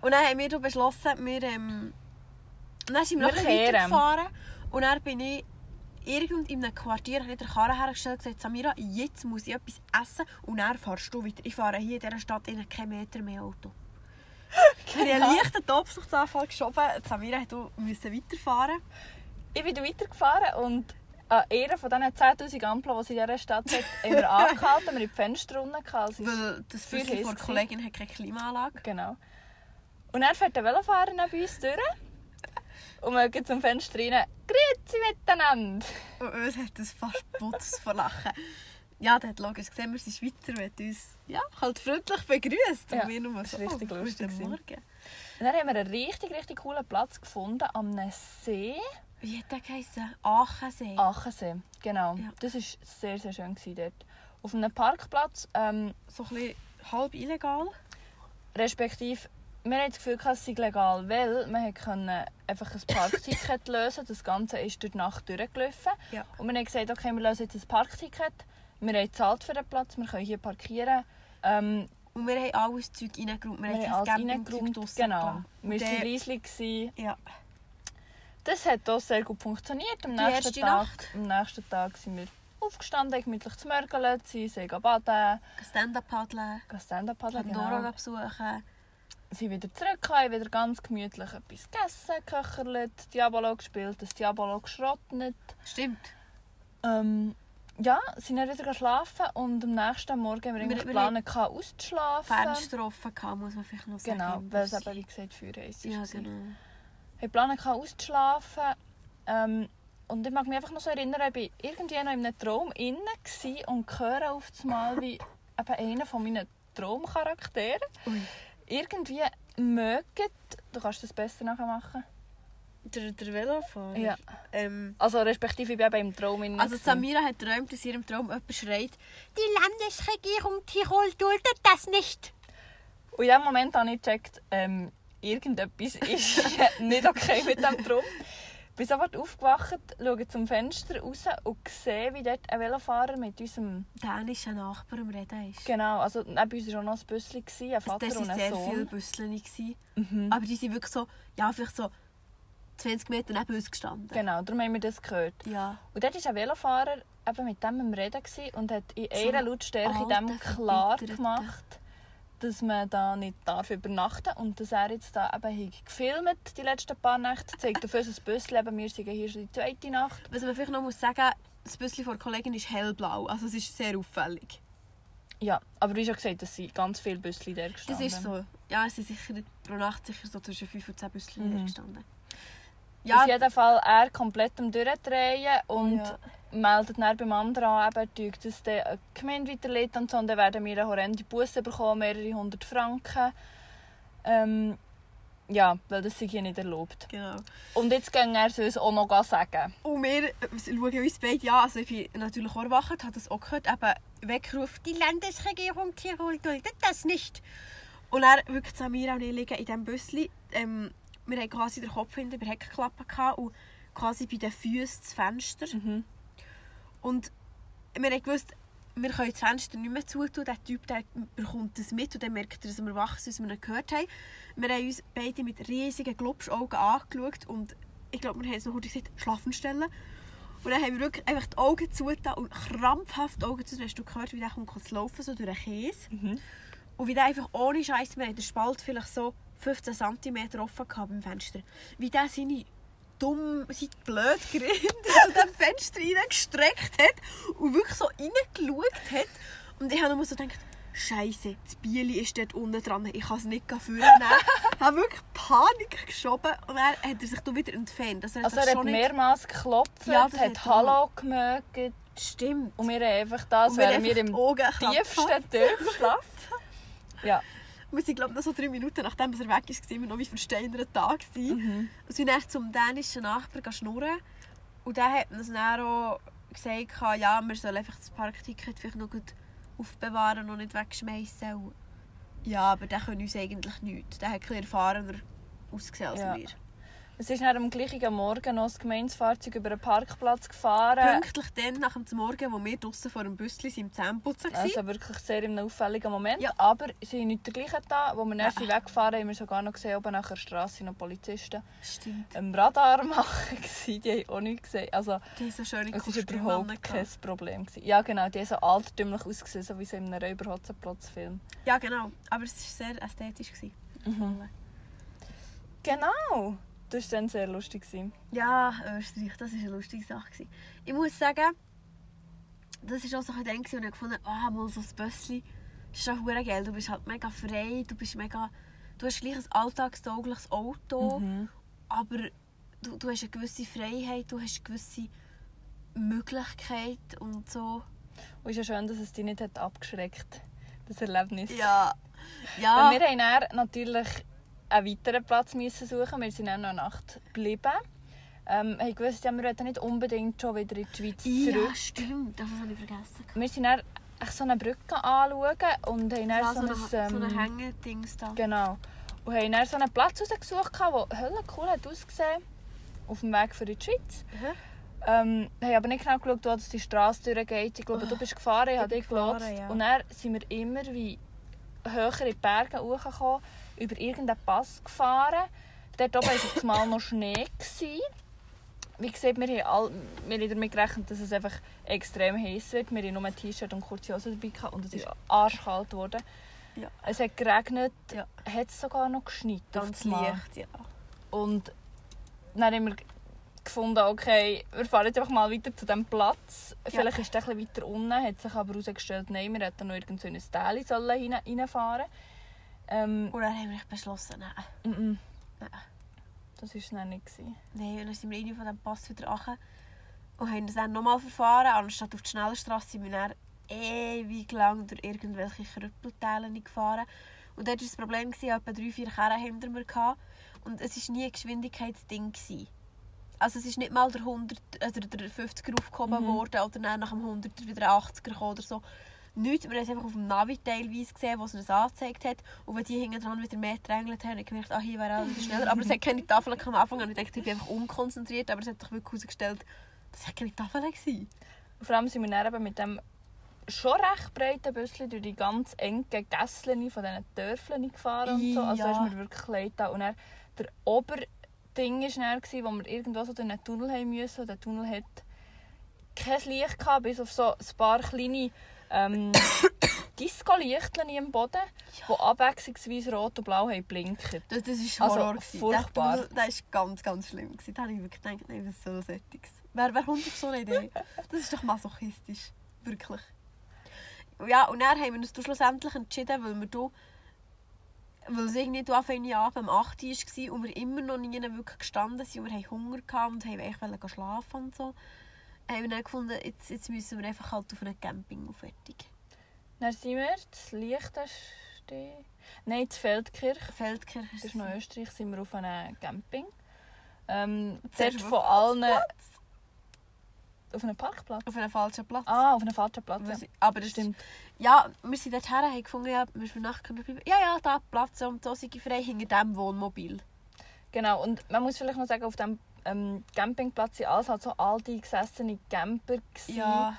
S1: Und dann haben wir beschlossen, wir, ähm, und dann sind wir
S2: Wir
S1: noch weitergefahren. Und dann bin ich irgend in einem Quartier habe ich den Karren hergestellt und gesagt, Samira, jetzt muss ich etwas essen und dann fahrst du weiter. Ich fahre hier in dieser Stadt in keinen Meter mehr Auto. Ich habe einen leichten Tobsuchtsanfall geschoben. Samira musste müssen weiterfahren.
S2: Ich bin weitergefahren und an einer von diesen 10'000 Ampeln, die es in dieser Stadt hat, wir angehalten. Wir haben die Fenster. Es ist
S1: Weil das Füßchen von der Kollegin hat keine Klimaanlage.
S2: Genau. Und dann fährt der Velofahrer neben uns durch. Und wir gehen zum Fenster rein. Grüezi miteinander!
S1: Und uns hat das fast putz vor Lachen. Ja, der hat logisch gesehen, wir sind Schweizer und hat uns ja, halt freundlich begrüßt.
S2: Ja,
S1: und wir nur
S2: das
S1: so,
S2: richtig
S1: oh,
S2: lustig
S1: Guten. Morgen.
S2: Und dann haben wir einen richtig, richtig coolen Platz gefunden am See.
S1: Wie hat der geheißen? Aachensee.
S2: Aachensee. Genau.
S1: Ja.
S2: Das war sehr, sehr schön dort. Auf einem Parkplatz, ähm,
S1: So ein bisschen halb illegal.
S2: respektive, wir haben das Gefühl, es sei legal, weil wir können einfach ein Parkticket lösen. Das Ganze ist durch die Nacht durchgelaufen.
S1: Ja.
S2: Und wir haben gesagt, okay, wir lösen jetzt ein Parkticket. Wir haben gezahlt für den Platz, wir können hier parkieren. Ähm,
S1: Und wir haben alles Zeug reingeräumt. Wir,
S2: wir
S1: haben
S2: alles reingeräumt. Genau. Wir waren gewesen.
S1: Ja.
S2: Das hat auch sehr gut funktioniert. Am nächsten, Tag,
S1: Nacht?
S2: am nächsten Tag sind wir aufgestanden, gemütlich zu mörgeln, sie sind baden,
S1: Stand-up paddeln.
S2: Stand-up paddeln, genau.
S1: besuchen.
S2: Sind wieder zurück, haben wieder ganz gemütlich etwas gegessen, geköchert, Diabolo gespielt, das Diabolo geschrottet.
S1: Stimmt.
S2: Ähm, ja, sind dann wieder schlafen und am nächsten Morgen haben wir
S1: wir
S2: geplant, auszuschlafen.
S1: Fenster offen gehabt, muss man vielleicht noch sagen.
S2: Genau, weil es eben, wie gesagt, Feuer heisst.
S1: Ja, genau.
S2: Ich geplant, gehabt, auszuschlafen. Ähm, und ich mag mich einfach noch so erinnern, ich war irgendwie noch in einem Traum innen und höre auf einmal, wie eben einer von meinen Traumcharakteren
S1: Ui.
S2: Irgendwie mögt. Du kannst das besser nachher machen.
S1: Der, der Velofahrer?
S2: Ja.
S1: Ähm,
S2: Also respektive ich bin im Traum innen.
S1: also. Samira hat geträumt, dass ihr im Traum jemand schreit, die Landesregierung Tirol duldet das nicht.
S2: Und in dem Moment habe ich gecheckt, ähm, irgendetwas ist nicht okay mit dem Traum. Ich bin sofort aufgewacht, schaue zum Fenster raus und sehe, wie dort ein Velofahrer mit unserem...
S1: Dänischer Nachbar am Reden ist.
S2: Genau, also neben uns war auch noch ein Büsschen, ein Vater
S1: Das
S2: und
S1: waren
S2: ein
S1: sehr viele
S2: Sohn.
S1: Büsseln. gewesen.
S2: Mhm.
S1: Aber die sind wirklich so, ja, vielleicht so 20 Meter neben uns gestanden.
S2: Genau, darum haben wir das gehört.
S1: Ja.
S2: Und dort war ein Velofahrer eben mit dem am Reden und hat in
S1: So
S2: einer
S1: ein
S2: Lautstärke dem klar gemacht, dass man da nicht darf übernachten und dass er jetzt da eben gefilmt die letzten paar Nächte, zeigt auf unser Büsschen, eben, wir sind hier schon die zweite Nacht.
S1: Was man vielleicht noch muss sagen das Büsschen von der Kollegin ist hellblau. Also es ist sehr auffällig.
S2: Ja, aber wie schon gesagt, es sind ganz viele Büsschen da
S1: Das
S2: gestanden.
S1: ist so. Ja, es sind sicher pro Nacht sicher so zwischen 5 und 10 Büsschen
S2: Mhm.
S1: gestanden.
S2: Auf jeden Fall er komplett am Durchdrehen und
S1: ja.
S2: meldet dann beim anderen an, eben, dass der eine Gemeinde weiterleitet und so. Und dann werden wir eine horrende Busse bekommen, mehrere hundert Franken. Ähm, ja, weil das sei hier nicht erlaubt.
S1: Genau.
S2: Und jetzt ging er es uns auch noch sagen.
S1: Und wir schauen uns beide an. Also ich bin natürlich auch erwacht, habe das auch gehört. Eben Weckruf, die Landesregierung Tirol duldet das nicht. Und er wirklich Samira und ich liegen in diesem Büsschen. Ähm, wir hatten quasi den Kopf hinter der Heckklappe gehabt und quasi bei den Füßen das Fenster.
S2: Mhm.
S1: Und wir haben gewusst, wir können das Fenster nicht mehr zutun. Der Typ der bekommt das mit und dann merkt er, dass wir wach sind, dass wir ihn gehört haben. Wir haben uns beide mit riesigen Glubschaugen angeschaut und ich glaube, wir haben es noch gesagt, schlafen stellen. Und dann haben wir wirklich einfach die Augen zugetan und krampfhaft die Augen zu. Dann hast du gehört, wie der kommt zu laufen, so durch den Käse.
S2: Mhm.
S1: Und wie der einfach ohne Scheiß, wir hatten den Spalt vielleicht so 15 cm offen beim Fenster. Wie der seine dumm, seine blöd Grinde zu dem Fenster reingestreckt hat und wirklich so reingeschaut hat. Und ich habe nur so gedacht, Scheiße, das Bieli ist dort unten dran, ich kann es nicht führen. ich habe wirklich Panik geschoben und dann hat er sich dann wieder entfernt. Also er hat,
S2: Also er hat
S1: nicht-
S2: mehrmals geklopft,
S1: Ja, das
S2: hat
S1: hat
S2: Hallo gemögt
S1: Stimmt.
S2: und wir haben einfach da, als
S1: Und wir
S2: wären wir im tiefsten. Tiefschlaf. Ja.
S1: Wir sind, glaube ich, noch so drei Minuten, nachdem er weg war, waren wir noch wie versteinert da. gewesen.
S2: Mhm.
S1: Und sind dann zum dänischen Nachbarn schnurren. Und der hat uns dann auch gesagt, ja, wir sollen einfach das Parkticket vielleicht noch gut aufbewahren und nicht wegschmeißen. Ja, aber der kann uns eigentlich nichts. Der hat ein bisschen erfahrener ausgesehen als
S2: Ja.
S1: wir.
S2: Es ist dann am gleichen Morgen noch das Gemeindefahrzeug über einen Parkplatz gefahren.
S1: Pünktlich dann, nach dem Morgen, wo wir draußen vor dem sind, im Zähneputzen waren.
S2: Also wirklich sehr in einem auffälligen Moment.
S1: Ja.
S2: Aber sie sind nicht der gleiche da. Wo wir dann
S1: Ja.
S2: weggefahren haben wir sogar noch gesehen, oben nach der Straße noch Polizisten
S1: Stimmt.
S2: im Radar machen. Die haben auch nichts gesehen. Also
S1: Die so schöne
S2: es war überhaupt kein Problem. Gewesen. Ja genau, die haben so altertümlich ausgesehen, so wie so in einem Räuberhotzenplotz-Film.
S1: Ja, genau. Aber es war sehr ästhetisch. gewesen.
S2: Mhm. Genau. Das war dann sehr lustig. gewesen.
S1: Ja, Österreich, das war eine lustige Sache. gewesen. Ich muss sagen, das war auch so ein Ding, wo ich gefunden habe, ah, mal so ein Bösschen, ist schon geil. Du bist halt mega frei, du bist mega... Du hast gleich ein alltagstaugliches Auto,
S2: Mhm.
S1: aber du, du hast eine gewisse Freiheit, du hast eine gewisse Möglichkeit und so.
S2: Und es ist ja schön, dass es dich nicht hat abgeschreckt das Erlebnis.
S1: Ja.
S2: Weil
S1: Ja.
S2: Wir dann natürlich einen weiteren Platz müssen suchen. Wir sind dann noch eine Nacht geblieben. Ähm, haben gewusst, ja, wir wollten nicht unbedingt schon wieder in die Schweiz
S1: Ja,
S2: zurück.
S1: stimmt. Das habe ich vergessen.
S2: Wir sind dann so eine Brücke anschauen und haben dann
S1: Ja,
S2: so,
S1: so,
S2: ein,
S1: so
S2: ähm,
S1: eine Hängedings da.
S2: Genau. Und haben dann so einen Platz rausgesucht, der höllen cool hat ausgesehen auf dem Weg für die Schweiz.
S1: Mhm.
S2: Ähm, haben aber nicht genau geschaut, wo das die Straße durchgeht. Ich glaube, du bist gefahren, ich
S1: Ich
S2: habe dich gelotst.
S1: gefahren, ja.
S2: Und dann sind wir immer wie höher in die Berge hochgekommen, über irgendeinen Pass gefahren. Dort oben war jetzt mal noch Schnee. Gewesen. Wie gesagt, wir haben, all, wir haben damit gerechnet, dass es einfach extrem heiß wird. Wir hatten nur ein T-Shirt und kurze Hose dabei gehabt und es ist arschkalt geworden.
S1: Ja.
S2: Es hat geregnet,
S1: Ja.
S2: hat es sogar noch geschneit.
S1: Ganz leicht, ja.
S2: Und dann haben wir gefunden, okay, wir fahren jetzt einfach mal weiter zu diesem Platz. Vielleicht ist ein bisschen weiter unten, hat sich aber herausgestellt, nein, wir hätten noch irgend so in ein sollen rein, reinfahren ähm,
S1: Und dann haben wir beschlossen, nein.
S2: mm.
S1: Nein.
S2: Das war es dann nicht. gewesen.
S1: Nein, und dann sind wir irgendwie von diesem Pass wieder runter und haben das dann nochmal verfahren. Anstatt auf die Schnellstraße sind wir dann ewig lang durch irgendwelche Krüppelteile gefahren. Und dort war das Problem, dass ich etwa drei, vier Kerren hinter mir hatte. Und es war nie ein Geschwindigkeitsding. gewesen. Also es ist nicht mal der 100, also der 50er aufgehoben
S2: Mhm.
S1: worden oder dann nach dem 100er wieder ein 80er gekommen oder so. Nichts, wir haben es einfach auf dem Navi teilweise gesehen, wo es uns angezeigt hat. Und wenn die hinten dran wieder mehr gedrängelt haben, habe ich gemerkt, ah, hier wäre alles schneller. Aber es hat keine Tafel am Anfang und ich dachte, ich bin einfach unkonzentriert. Aber es hat sich wirklich herausgestellt, das war keine Tafel. Gewesen.
S2: Vor allem sind wir dann eben mit dem schon recht breiten Büsschen durch die ganz engen Gässchen von diesen Dörfchen gefahren und so. Also
S1: Ja.
S2: ist mir wirklich leid da. Und dann der Oberding war dann, wo wir irgendwo so durch einen Tunnel haben müssen. Und der Tunnel hat kein Licht gehabt, bis auf so ein paar kleine ähm, Disco-Lichtchen im Boden, die abwechslungsweise rot und blau haben blinkt.
S1: Das, das war
S2: Also,
S1: Horror.
S2: furchtbar.
S1: Das, das war ganz, ganz schlimm. Da habe ich wirklich gedacht, nein, was soll Sättiges. Wer, wer kommt auf so eine Idee? Das ist doch masochistisch. Wirklich. Ja, und dann haben wir uns schlussendlich entschieden, weil wir da weil es irgendwie auf eine Abend um 8 Uhr war und wir immer noch nie wirklich gestanden sind und wir hatten Hunger gehabt und wollten eigentlich schlafen und so, haben wir dann gefunden, jetzt, jetzt müssen wir einfach halt auf einen Camping und fertig.
S2: Dann sind wir das Liechtenstein... Nein, das Feldkirch.
S1: Feldkirch
S2: Das
S1: ist
S2: noch Österreich, sind wir auf einem Camping. Ähm,
S1: Zuerst
S2: dort von
S1: einem
S2: allen... Auf einem Parkplatz?
S1: auf einem falschen Platz.
S2: Ah, auf einem falschen Platz.
S1: Wir
S2: Ja.
S1: sind- Aber das
S2: Stimmt.
S1: Ja, wir sind dorthin, haben gefunden, ja, wir sind Nacht können bleiben. Ja, ja, da Platz und da sind frei hinter dem Wohnmobil.
S2: Genau, und man muss vielleicht noch sagen, auf dem ähm, Campingplatz waren alles halt so alte, gesessene Camper, gewesen,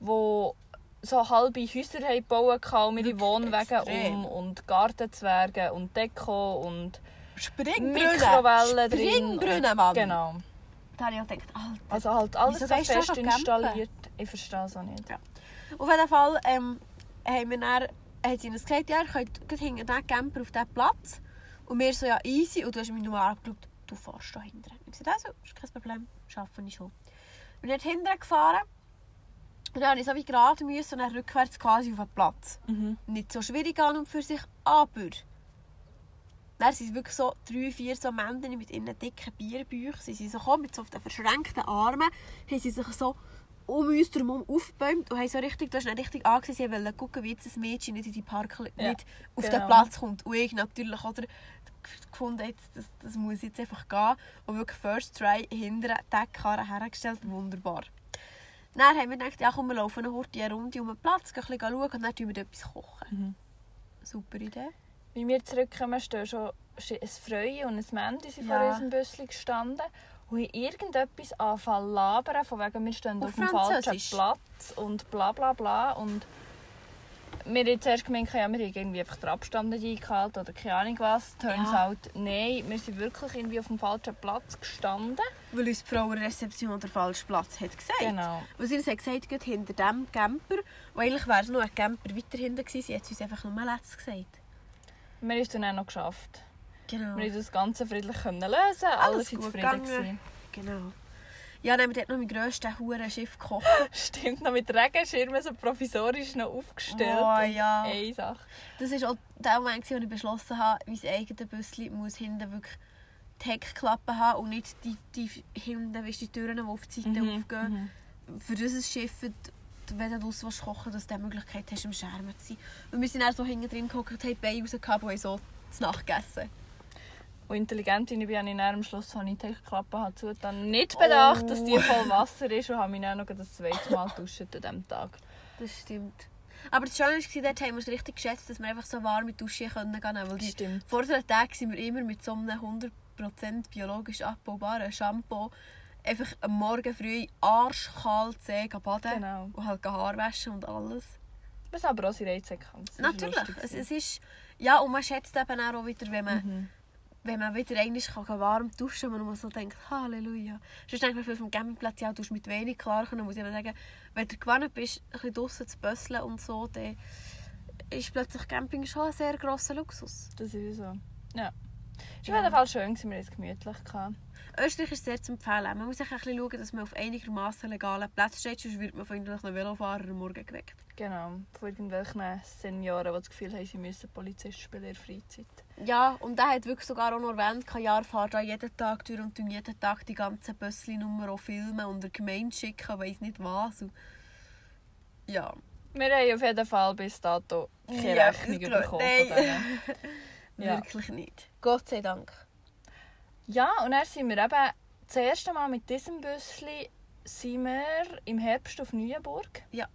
S2: wo so halbe Häuser haben gebaut haben, Wohnwegen
S1: extrem.
S2: um und Gartenzwerge und Deko und
S1: Springbrunnen!
S2: Mikrowellen drin.
S1: Springbrunnen, Mann!
S2: Genau.
S1: Da habe ich auch gedacht, Alter.
S2: Also halt alles so fest installiert. Ich verstehe es auch nicht.
S1: Ja. Auf jeden Fall ähm, haben wir dann, hat sie uns gesagt, ja, ihr könnt hinter diesen Camper auf diesen Platz. Und wir so, ja, easy. Und du hast mich nur angeschaut, du fährst da hinten. Ich gesagt, also, ist kein Problem, schaffen ich schon. Wir sind hinten gefahren. Und dann musste ich so gerade müssen und dann rückwärts quasi auf den Platz.
S2: Mhm.
S1: Nicht so schwierig an und für sich, aber... Dann sind wirklich so drei, vier so Männer mit ihren dicken Bierbüchern. Sie sind so gekommen, mit so auf den verschränkten Armen, haben sie sich so um uns herum aufgebäumt und haben so richtig, du hast richtig angesehen, sie wollten gucken, wie jetzt das Mädchen nicht in die Park
S2: Ja,
S1: nicht auf
S2: genau.
S1: den Platz kommt. Und ich natürlich oder, gefunden, jetzt, das, das muss jetzt einfach gehen. Und wirklich first try hinter den Karren hergestellt, wunderbar. Dann haben wir gedacht, ja komm, wir laufen eine eine Runde um den Platz, gehen ein bisschen schauen und dann tun wir etwas kochen.
S2: Mhm.
S1: Super Idee.
S2: Wie wir zurückkommen, stehen schon ein Freue und ein sind
S1: Ja.
S2: vor unserem Büsschen gestanden und haben irgendetwas anfangen labern, von wegen, wir stehen
S1: Auf
S2: auf dem falschen? Platz und bla bla bla. Und wir haben zuerst gemeint, ja, wir haben irgendwie einfach den Abstand nicht eingehalten oder keine Ahnung was. Turns
S1: Ja.
S2: out, nein, wir sind wirklich irgendwie auf dem falschen Platz gestanden.
S1: Weil uns die Frau Rezeption den falschen Platz hat gesagt.
S2: Genau.
S1: Weil sie uns hat gesagt, gerade hinter dem Camper, und eigentlich wäre es noch ein Camper weiter hinten gewesen, sie hat es uns einfach nur letzt gesagt.
S2: Wir haben es dann auch noch geschafft.
S1: Genau.
S2: Wir haben das Ganze friedlich können lösen, alle
S1: Alles
S2: sind
S1: gut
S2: zufrieden.
S1: gegangen.
S2: gewesen.
S1: genau. Ja, haben wir dort noch mein grösstes Huren-Schiff gekocht.
S2: Stimmt, noch mit Regenschirmen so provisorisch noch aufgestellt.
S1: Oh, ja.
S2: Eine Sache.
S1: Das war auch der Moment, wo ich beschlossen habe, mein eigenes Büsschen muss hinten wirklich die Heckklappe haben und nicht die, die hinten weißt, die Türen, die auf die Seite
S2: Mhm,
S1: aufgehen. Für dieses Schiff, wenn du raus willst kochen dass du die Möglichkeit hast, im Schermen zu sein. Und wir sind dann so hinten drin gehockt, haben die Beine rausgehabt und haben so zu Nacht gegessen.
S2: Und intelligent ich bin, habe ich dann am Schluss habe ich die Heckklappe halt zu. Dann nicht bedacht,
S1: Oh.
S2: dass die voll Wasser ist und habe mich dann noch das zweite Mal duschen an diesem Tag.
S1: Das stimmt. Aber das Schöne war, dort haben wir es richtig geschätzt, dass wir einfach so warm mit Duschen können gehen können. Weil die
S2: Stimmt.
S1: vorderen Tage sind wir immer mit so einem 100% biologisch abbaubaren Shampoo einfach am Morgen früh arschkalt See baden
S2: Genau.
S1: und halt Haar waschen und alles.
S2: Was aber auch seine Reize kann.
S1: Natürlich. Es, es ist, ja, und man schätzt eben auch wieder, wenn man,
S2: Mhm.
S1: Wenn man wieder einmal kann warm duschen kann man so denkt, Halleluja. Sonst denkt man viel vom Campingplatz, ja, du hast mit wenig klar können. muss ich eben sagen, wenn du gewohnt bist, ein bisschen draussen zu bösseln und so, dann ist plötzlich Camping schon ein sehr grosser Luxus.
S2: Das ist so. Ja. Es war
S1: Ja.
S2: auf jeden Fall schön, gewesen, wir hatten es gemütlich. Gehabt.
S1: Österreich ist sehr zu empfehlen. Man muss sich ein bisschen schauen, dass man auf einigermaßen legalen Plätzen steht, sonst wird man von irgendwelchen Velofahrern am Morgen geweckt.
S2: Genau. Von irgendwelchen Senioren, die das Gefühl haben, sie müssen Polizist spielen in der Freizeit.
S1: Ja, und der hat wirklich sogar auch noch erwähnt, kein Jahr fahrt da jeden Tag durch und tun jeden Tag die ganzen Bössli-Nummer auch filmen und der Gemeinde schicken, weiss nicht was. Und ja.
S2: Wir haben auf jeden Fall bis dato keine
S1: Ja,
S2: Rechnung bekommen
S1: nein.
S2: Ja.
S1: Wirklich nicht. Gott sei Dank.
S2: Ja, und dann sind wir eben das erste Mal mit diesem Büsschen sind wir im Herbst auf Neuenburg.
S1: Ja,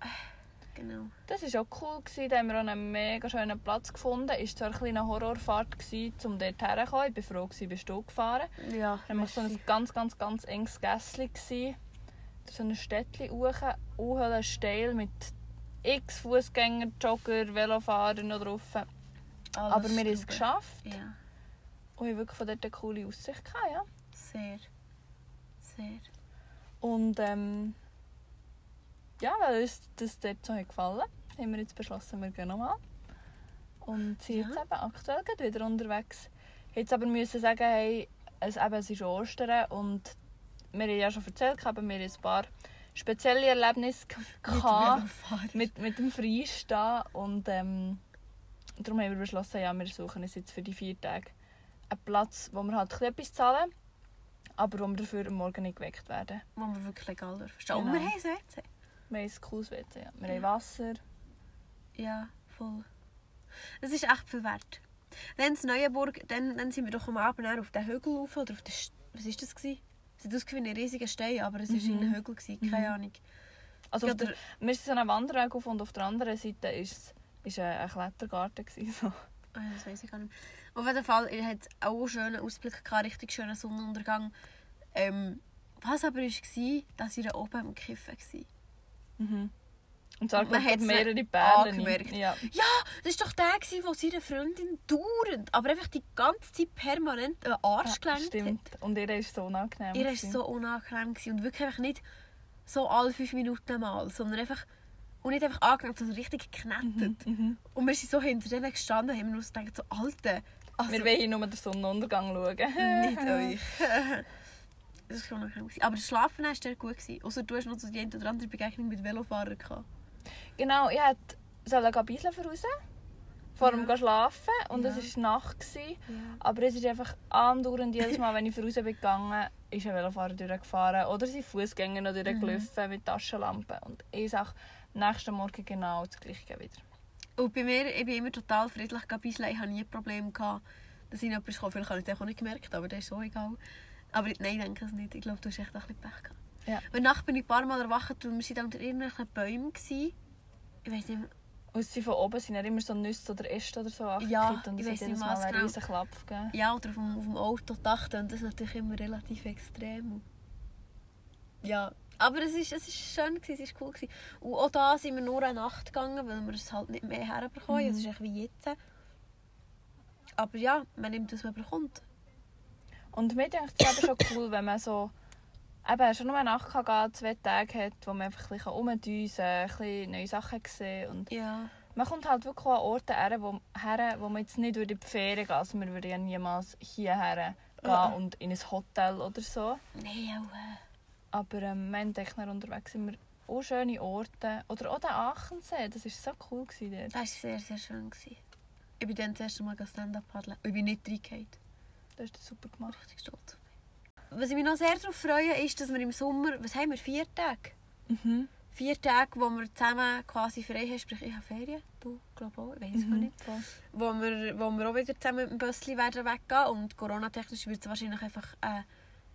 S1: genau.
S2: Das war auch cool. Gewesen. Da haben wir auch einen mega schönen Platz gefunden. Es war zwar ein eine Horrorfahrt, gewesen, um dort herzukommen. Ich war froh, gewesen, bist du gefahren.
S1: Ja,
S2: Es war so ein ganz, ganz, ganz enges Gässchen. gewesen. So ein Städtchen hoch, unhöhlen steil mit x Fußgänger, Jogger, Velofahrer noch drauf.
S1: Alles
S2: Aber wir haben es geschafft.
S1: Ja,
S2: Und ich wirklich von dort eine coole Aussicht. Gehabt, ja.
S1: sehr. Sehr.
S2: Und ähm, ja, weil uns das dort so gefallen hat, haben wir jetzt beschlossen, wir gehen nochmal. Und sind
S1: Ja.
S2: jetzt eben aktuell wieder unterwegs. Jetzt aber müssen sagen, hey, es, eben, es ist Ostern und wir haben ja schon erzählt, aber wir haben ein paar spezielle Erlebnisse
S1: Mit
S2: gehabt mit, mit dem Freistehen und ähm, darum haben wir beschlossen, ja, wir suchen uns jetzt für die vier Tage einen Platz, wo wir halt etwas zahlen, aber wo wir dafür am Morgen nicht geweckt werden.
S1: Wo man wirklich legal dürfen. stehen. Und
S2: Genau.
S1: wir haben WC.
S2: Wir haben ein cooles WC, ja. Wir
S1: Ja.
S2: haben Wasser.
S1: Ja, voll. Das ist echt viel wert. Dann in Neuenburg, dann, dann sind wir doch am Abend auf den Hügel rauf, oder auf den, St- was ist das gewesen? Es sah aus wie ein riesiger Stein, aber es war
S2: Mhm.
S1: ein Hügel, gewesen, keine
S2: Mhm.
S1: Ahnung.
S2: Also auf der,
S1: der-
S2: wir sind so einen Wanderweg auf und auf der anderen Seite ist ist ein, Klettergarten gewesen, so.
S1: Ah, ja, das weiß ich gar nicht mehr. Auf jeden Fall, er hat auch einen schönen Ausblick, gehabt, richtig schönen Sonnenuntergang. Ähm, was aber war, dass wir oben am Kiffen waren.
S2: Mhm. Und zwar
S1: Man hat's
S2: mehrere Perlen. Ja.
S1: Ja, das war doch der, der seine Freundin dauernd, aber einfach die ganze Zeit permanent einen Arsch gelenkt hat.
S2: Stimmt. Und ihr ist so unangenehm.
S1: Ihr war
S2: gewesen.
S1: so unangenehm gewesen. und wirklich einfach nicht so alle fünf Minuten mal, sondern einfach und nicht einfach angenehm, sondern richtig geknetet.
S2: Mhm.
S1: Und wir sind so hinter denen gestanden und haben uns gedacht, so Alte, also
S2: Wir wollen nur den Sonnenuntergang schauen.
S1: nicht euch. das war schon unangenehm. Aber das Schlafen war sehr gut. Außer du hast noch so die eine oder andere Begegnung mit Velofahrern gehabt.
S2: Genau, ich wollte sollen gehen Beiseln voraus. Vor dem
S1: Ja.
S2: schlafen. Und
S1: Ja.
S2: es war Nacht. Gewesen.
S1: Ja.
S2: Aber es ist einfach andauernd, jedes Mal, wenn ich voraus bin gegangen, ist ein Velofahrer durchgefahren. Oder sind Fußgänger noch
S1: Mhm.
S2: durchgelaufen mit Taschenlampen. Und ich sage, am nächsten Morgen genau das gleiche wieder.
S1: Und bei mir, ich bin immer total friedlich gebisselt. Ich hatte nie Probleme, dass ich jemand kam. Vielleicht habe ich es auch nicht gemerkt, aber das ist so egal. Aber nein, ich denke es nicht. Ich glaube, du hast echt ein bisschen Pech gehabt.
S2: Ja.
S1: Weil nachts bin ich ein paar Mal erwacht und wir waren unter irgendwelchen Bäumen. Gewesen. Ich weiß nicht mehr.
S2: Und sie von oben sind ja immer so Nüsse oder Äste oder so
S1: Ja.
S2: Und
S1: ich
S2: jedes
S1: nicht,
S2: Mal einen
S1: genau.
S2: Klapp gegeben.
S1: Ja, oder auf dem, auf dem Autodach. Und das ist natürlich immer relativ extrem. Ja, aber es war ist, es ist schön, gewesen, es war cool. Gewesen. Und auch da sind wir nur eine Nacht gegangen, weil wir es halt nicht mehr herbekommen.
S2: Mhm.
S1: Es ist echt wie jetzt. Aber ja, man nimmt, was man bekommt.
S2: Und mir denkt es eben schon cool, wenn man so eben schon nur eine Nacht kann gehen, zwei Tage hat, wo man einfach ein bisschen rumdüsen kann, ein bisschen neue Sachen sehen und
S1: Ja.
S2: man kommt halt wirklich an Orte her, wo, her, wo man jetzt nicht in die Ferien gehen Also wir würden ja niemals hierher gehen
S1: Mhm.
S2: und in ein Hotel oder so.
S1: Nein, auch. Äh.
S2: Aber ähm, echt noch unterwegs sind wir auch schöne Orte. Oder auch der Aachensee, das war so cool gewesen dort.
S1: Das war sehr, sehr schön. Gewesen. Ich bin dann das erste Mal Stand-up paddeln. Und Ich bin nicht reingehauen.
S2: Das hast du super gemacht.
S1: Richtig stolz. Was ich mich noch sehr darauf freue, ist, dass wir im Sommer, was haben wir, vier Tage?
S2: Mhm.
S1: Vier Tage, wo wir zusammen quasi frei haben, sprich ich habe Ferien, du glaube auch, ich weiß es gar
S2: Mhm.
S1: nicht.
S2: Voll.
S1: Wo wir, wo wir auch wieder zusammen mit dem Bössli werden weggehen und Corona-technisch wird es wahrscheinlich einfach äh,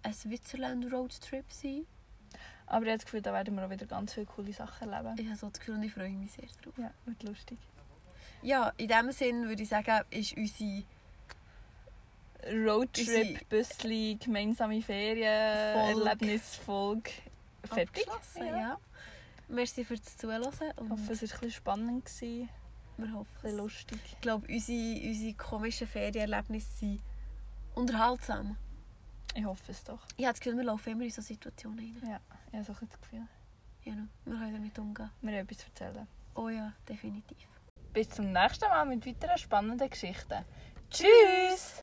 S1: ein Switzerland-Roadtrip sein.
S2: Aber ich habe das Gefühl, da werden wir auch wieder ganz viele coole Sachen erleben.
S1: Ich habe so das Gefühl und ich freue mich sehr drauf.
S2: Ja, wird lustig.
S1: Ja, in diesem Sinn würde ich sagen, ist unsere
S2: Roadtrip, Büssli, gemeinsame Ferien,
S1: Folge.
S2: Erlebnisfolge fertig.
S1: abgeschlossen. Ja. Merci fürs Zuhören
S2: Ich hoffe, es war ein bisschen spannend, gewesen,
S1: wir hoffen es.
S2: lustig.
S1: Ich glaube, unsere, unsere komischen Ferienerlebnisse sind unterhaltsam.
S2: Ich hoffe es doch.
S1: Ich habe das Gefühl, wir laufen immer in solche Situationen rein.
S2: Ja, ich habe so ein das Gefühl.
S1: Ja, wir können damit umgehen.
S2: Wir haben etwas erzählen.
S1: Oh ja, definitiv.
S2: Bis zum nächsten Mal mit weiteren spannenden Geschichten. Tschüss!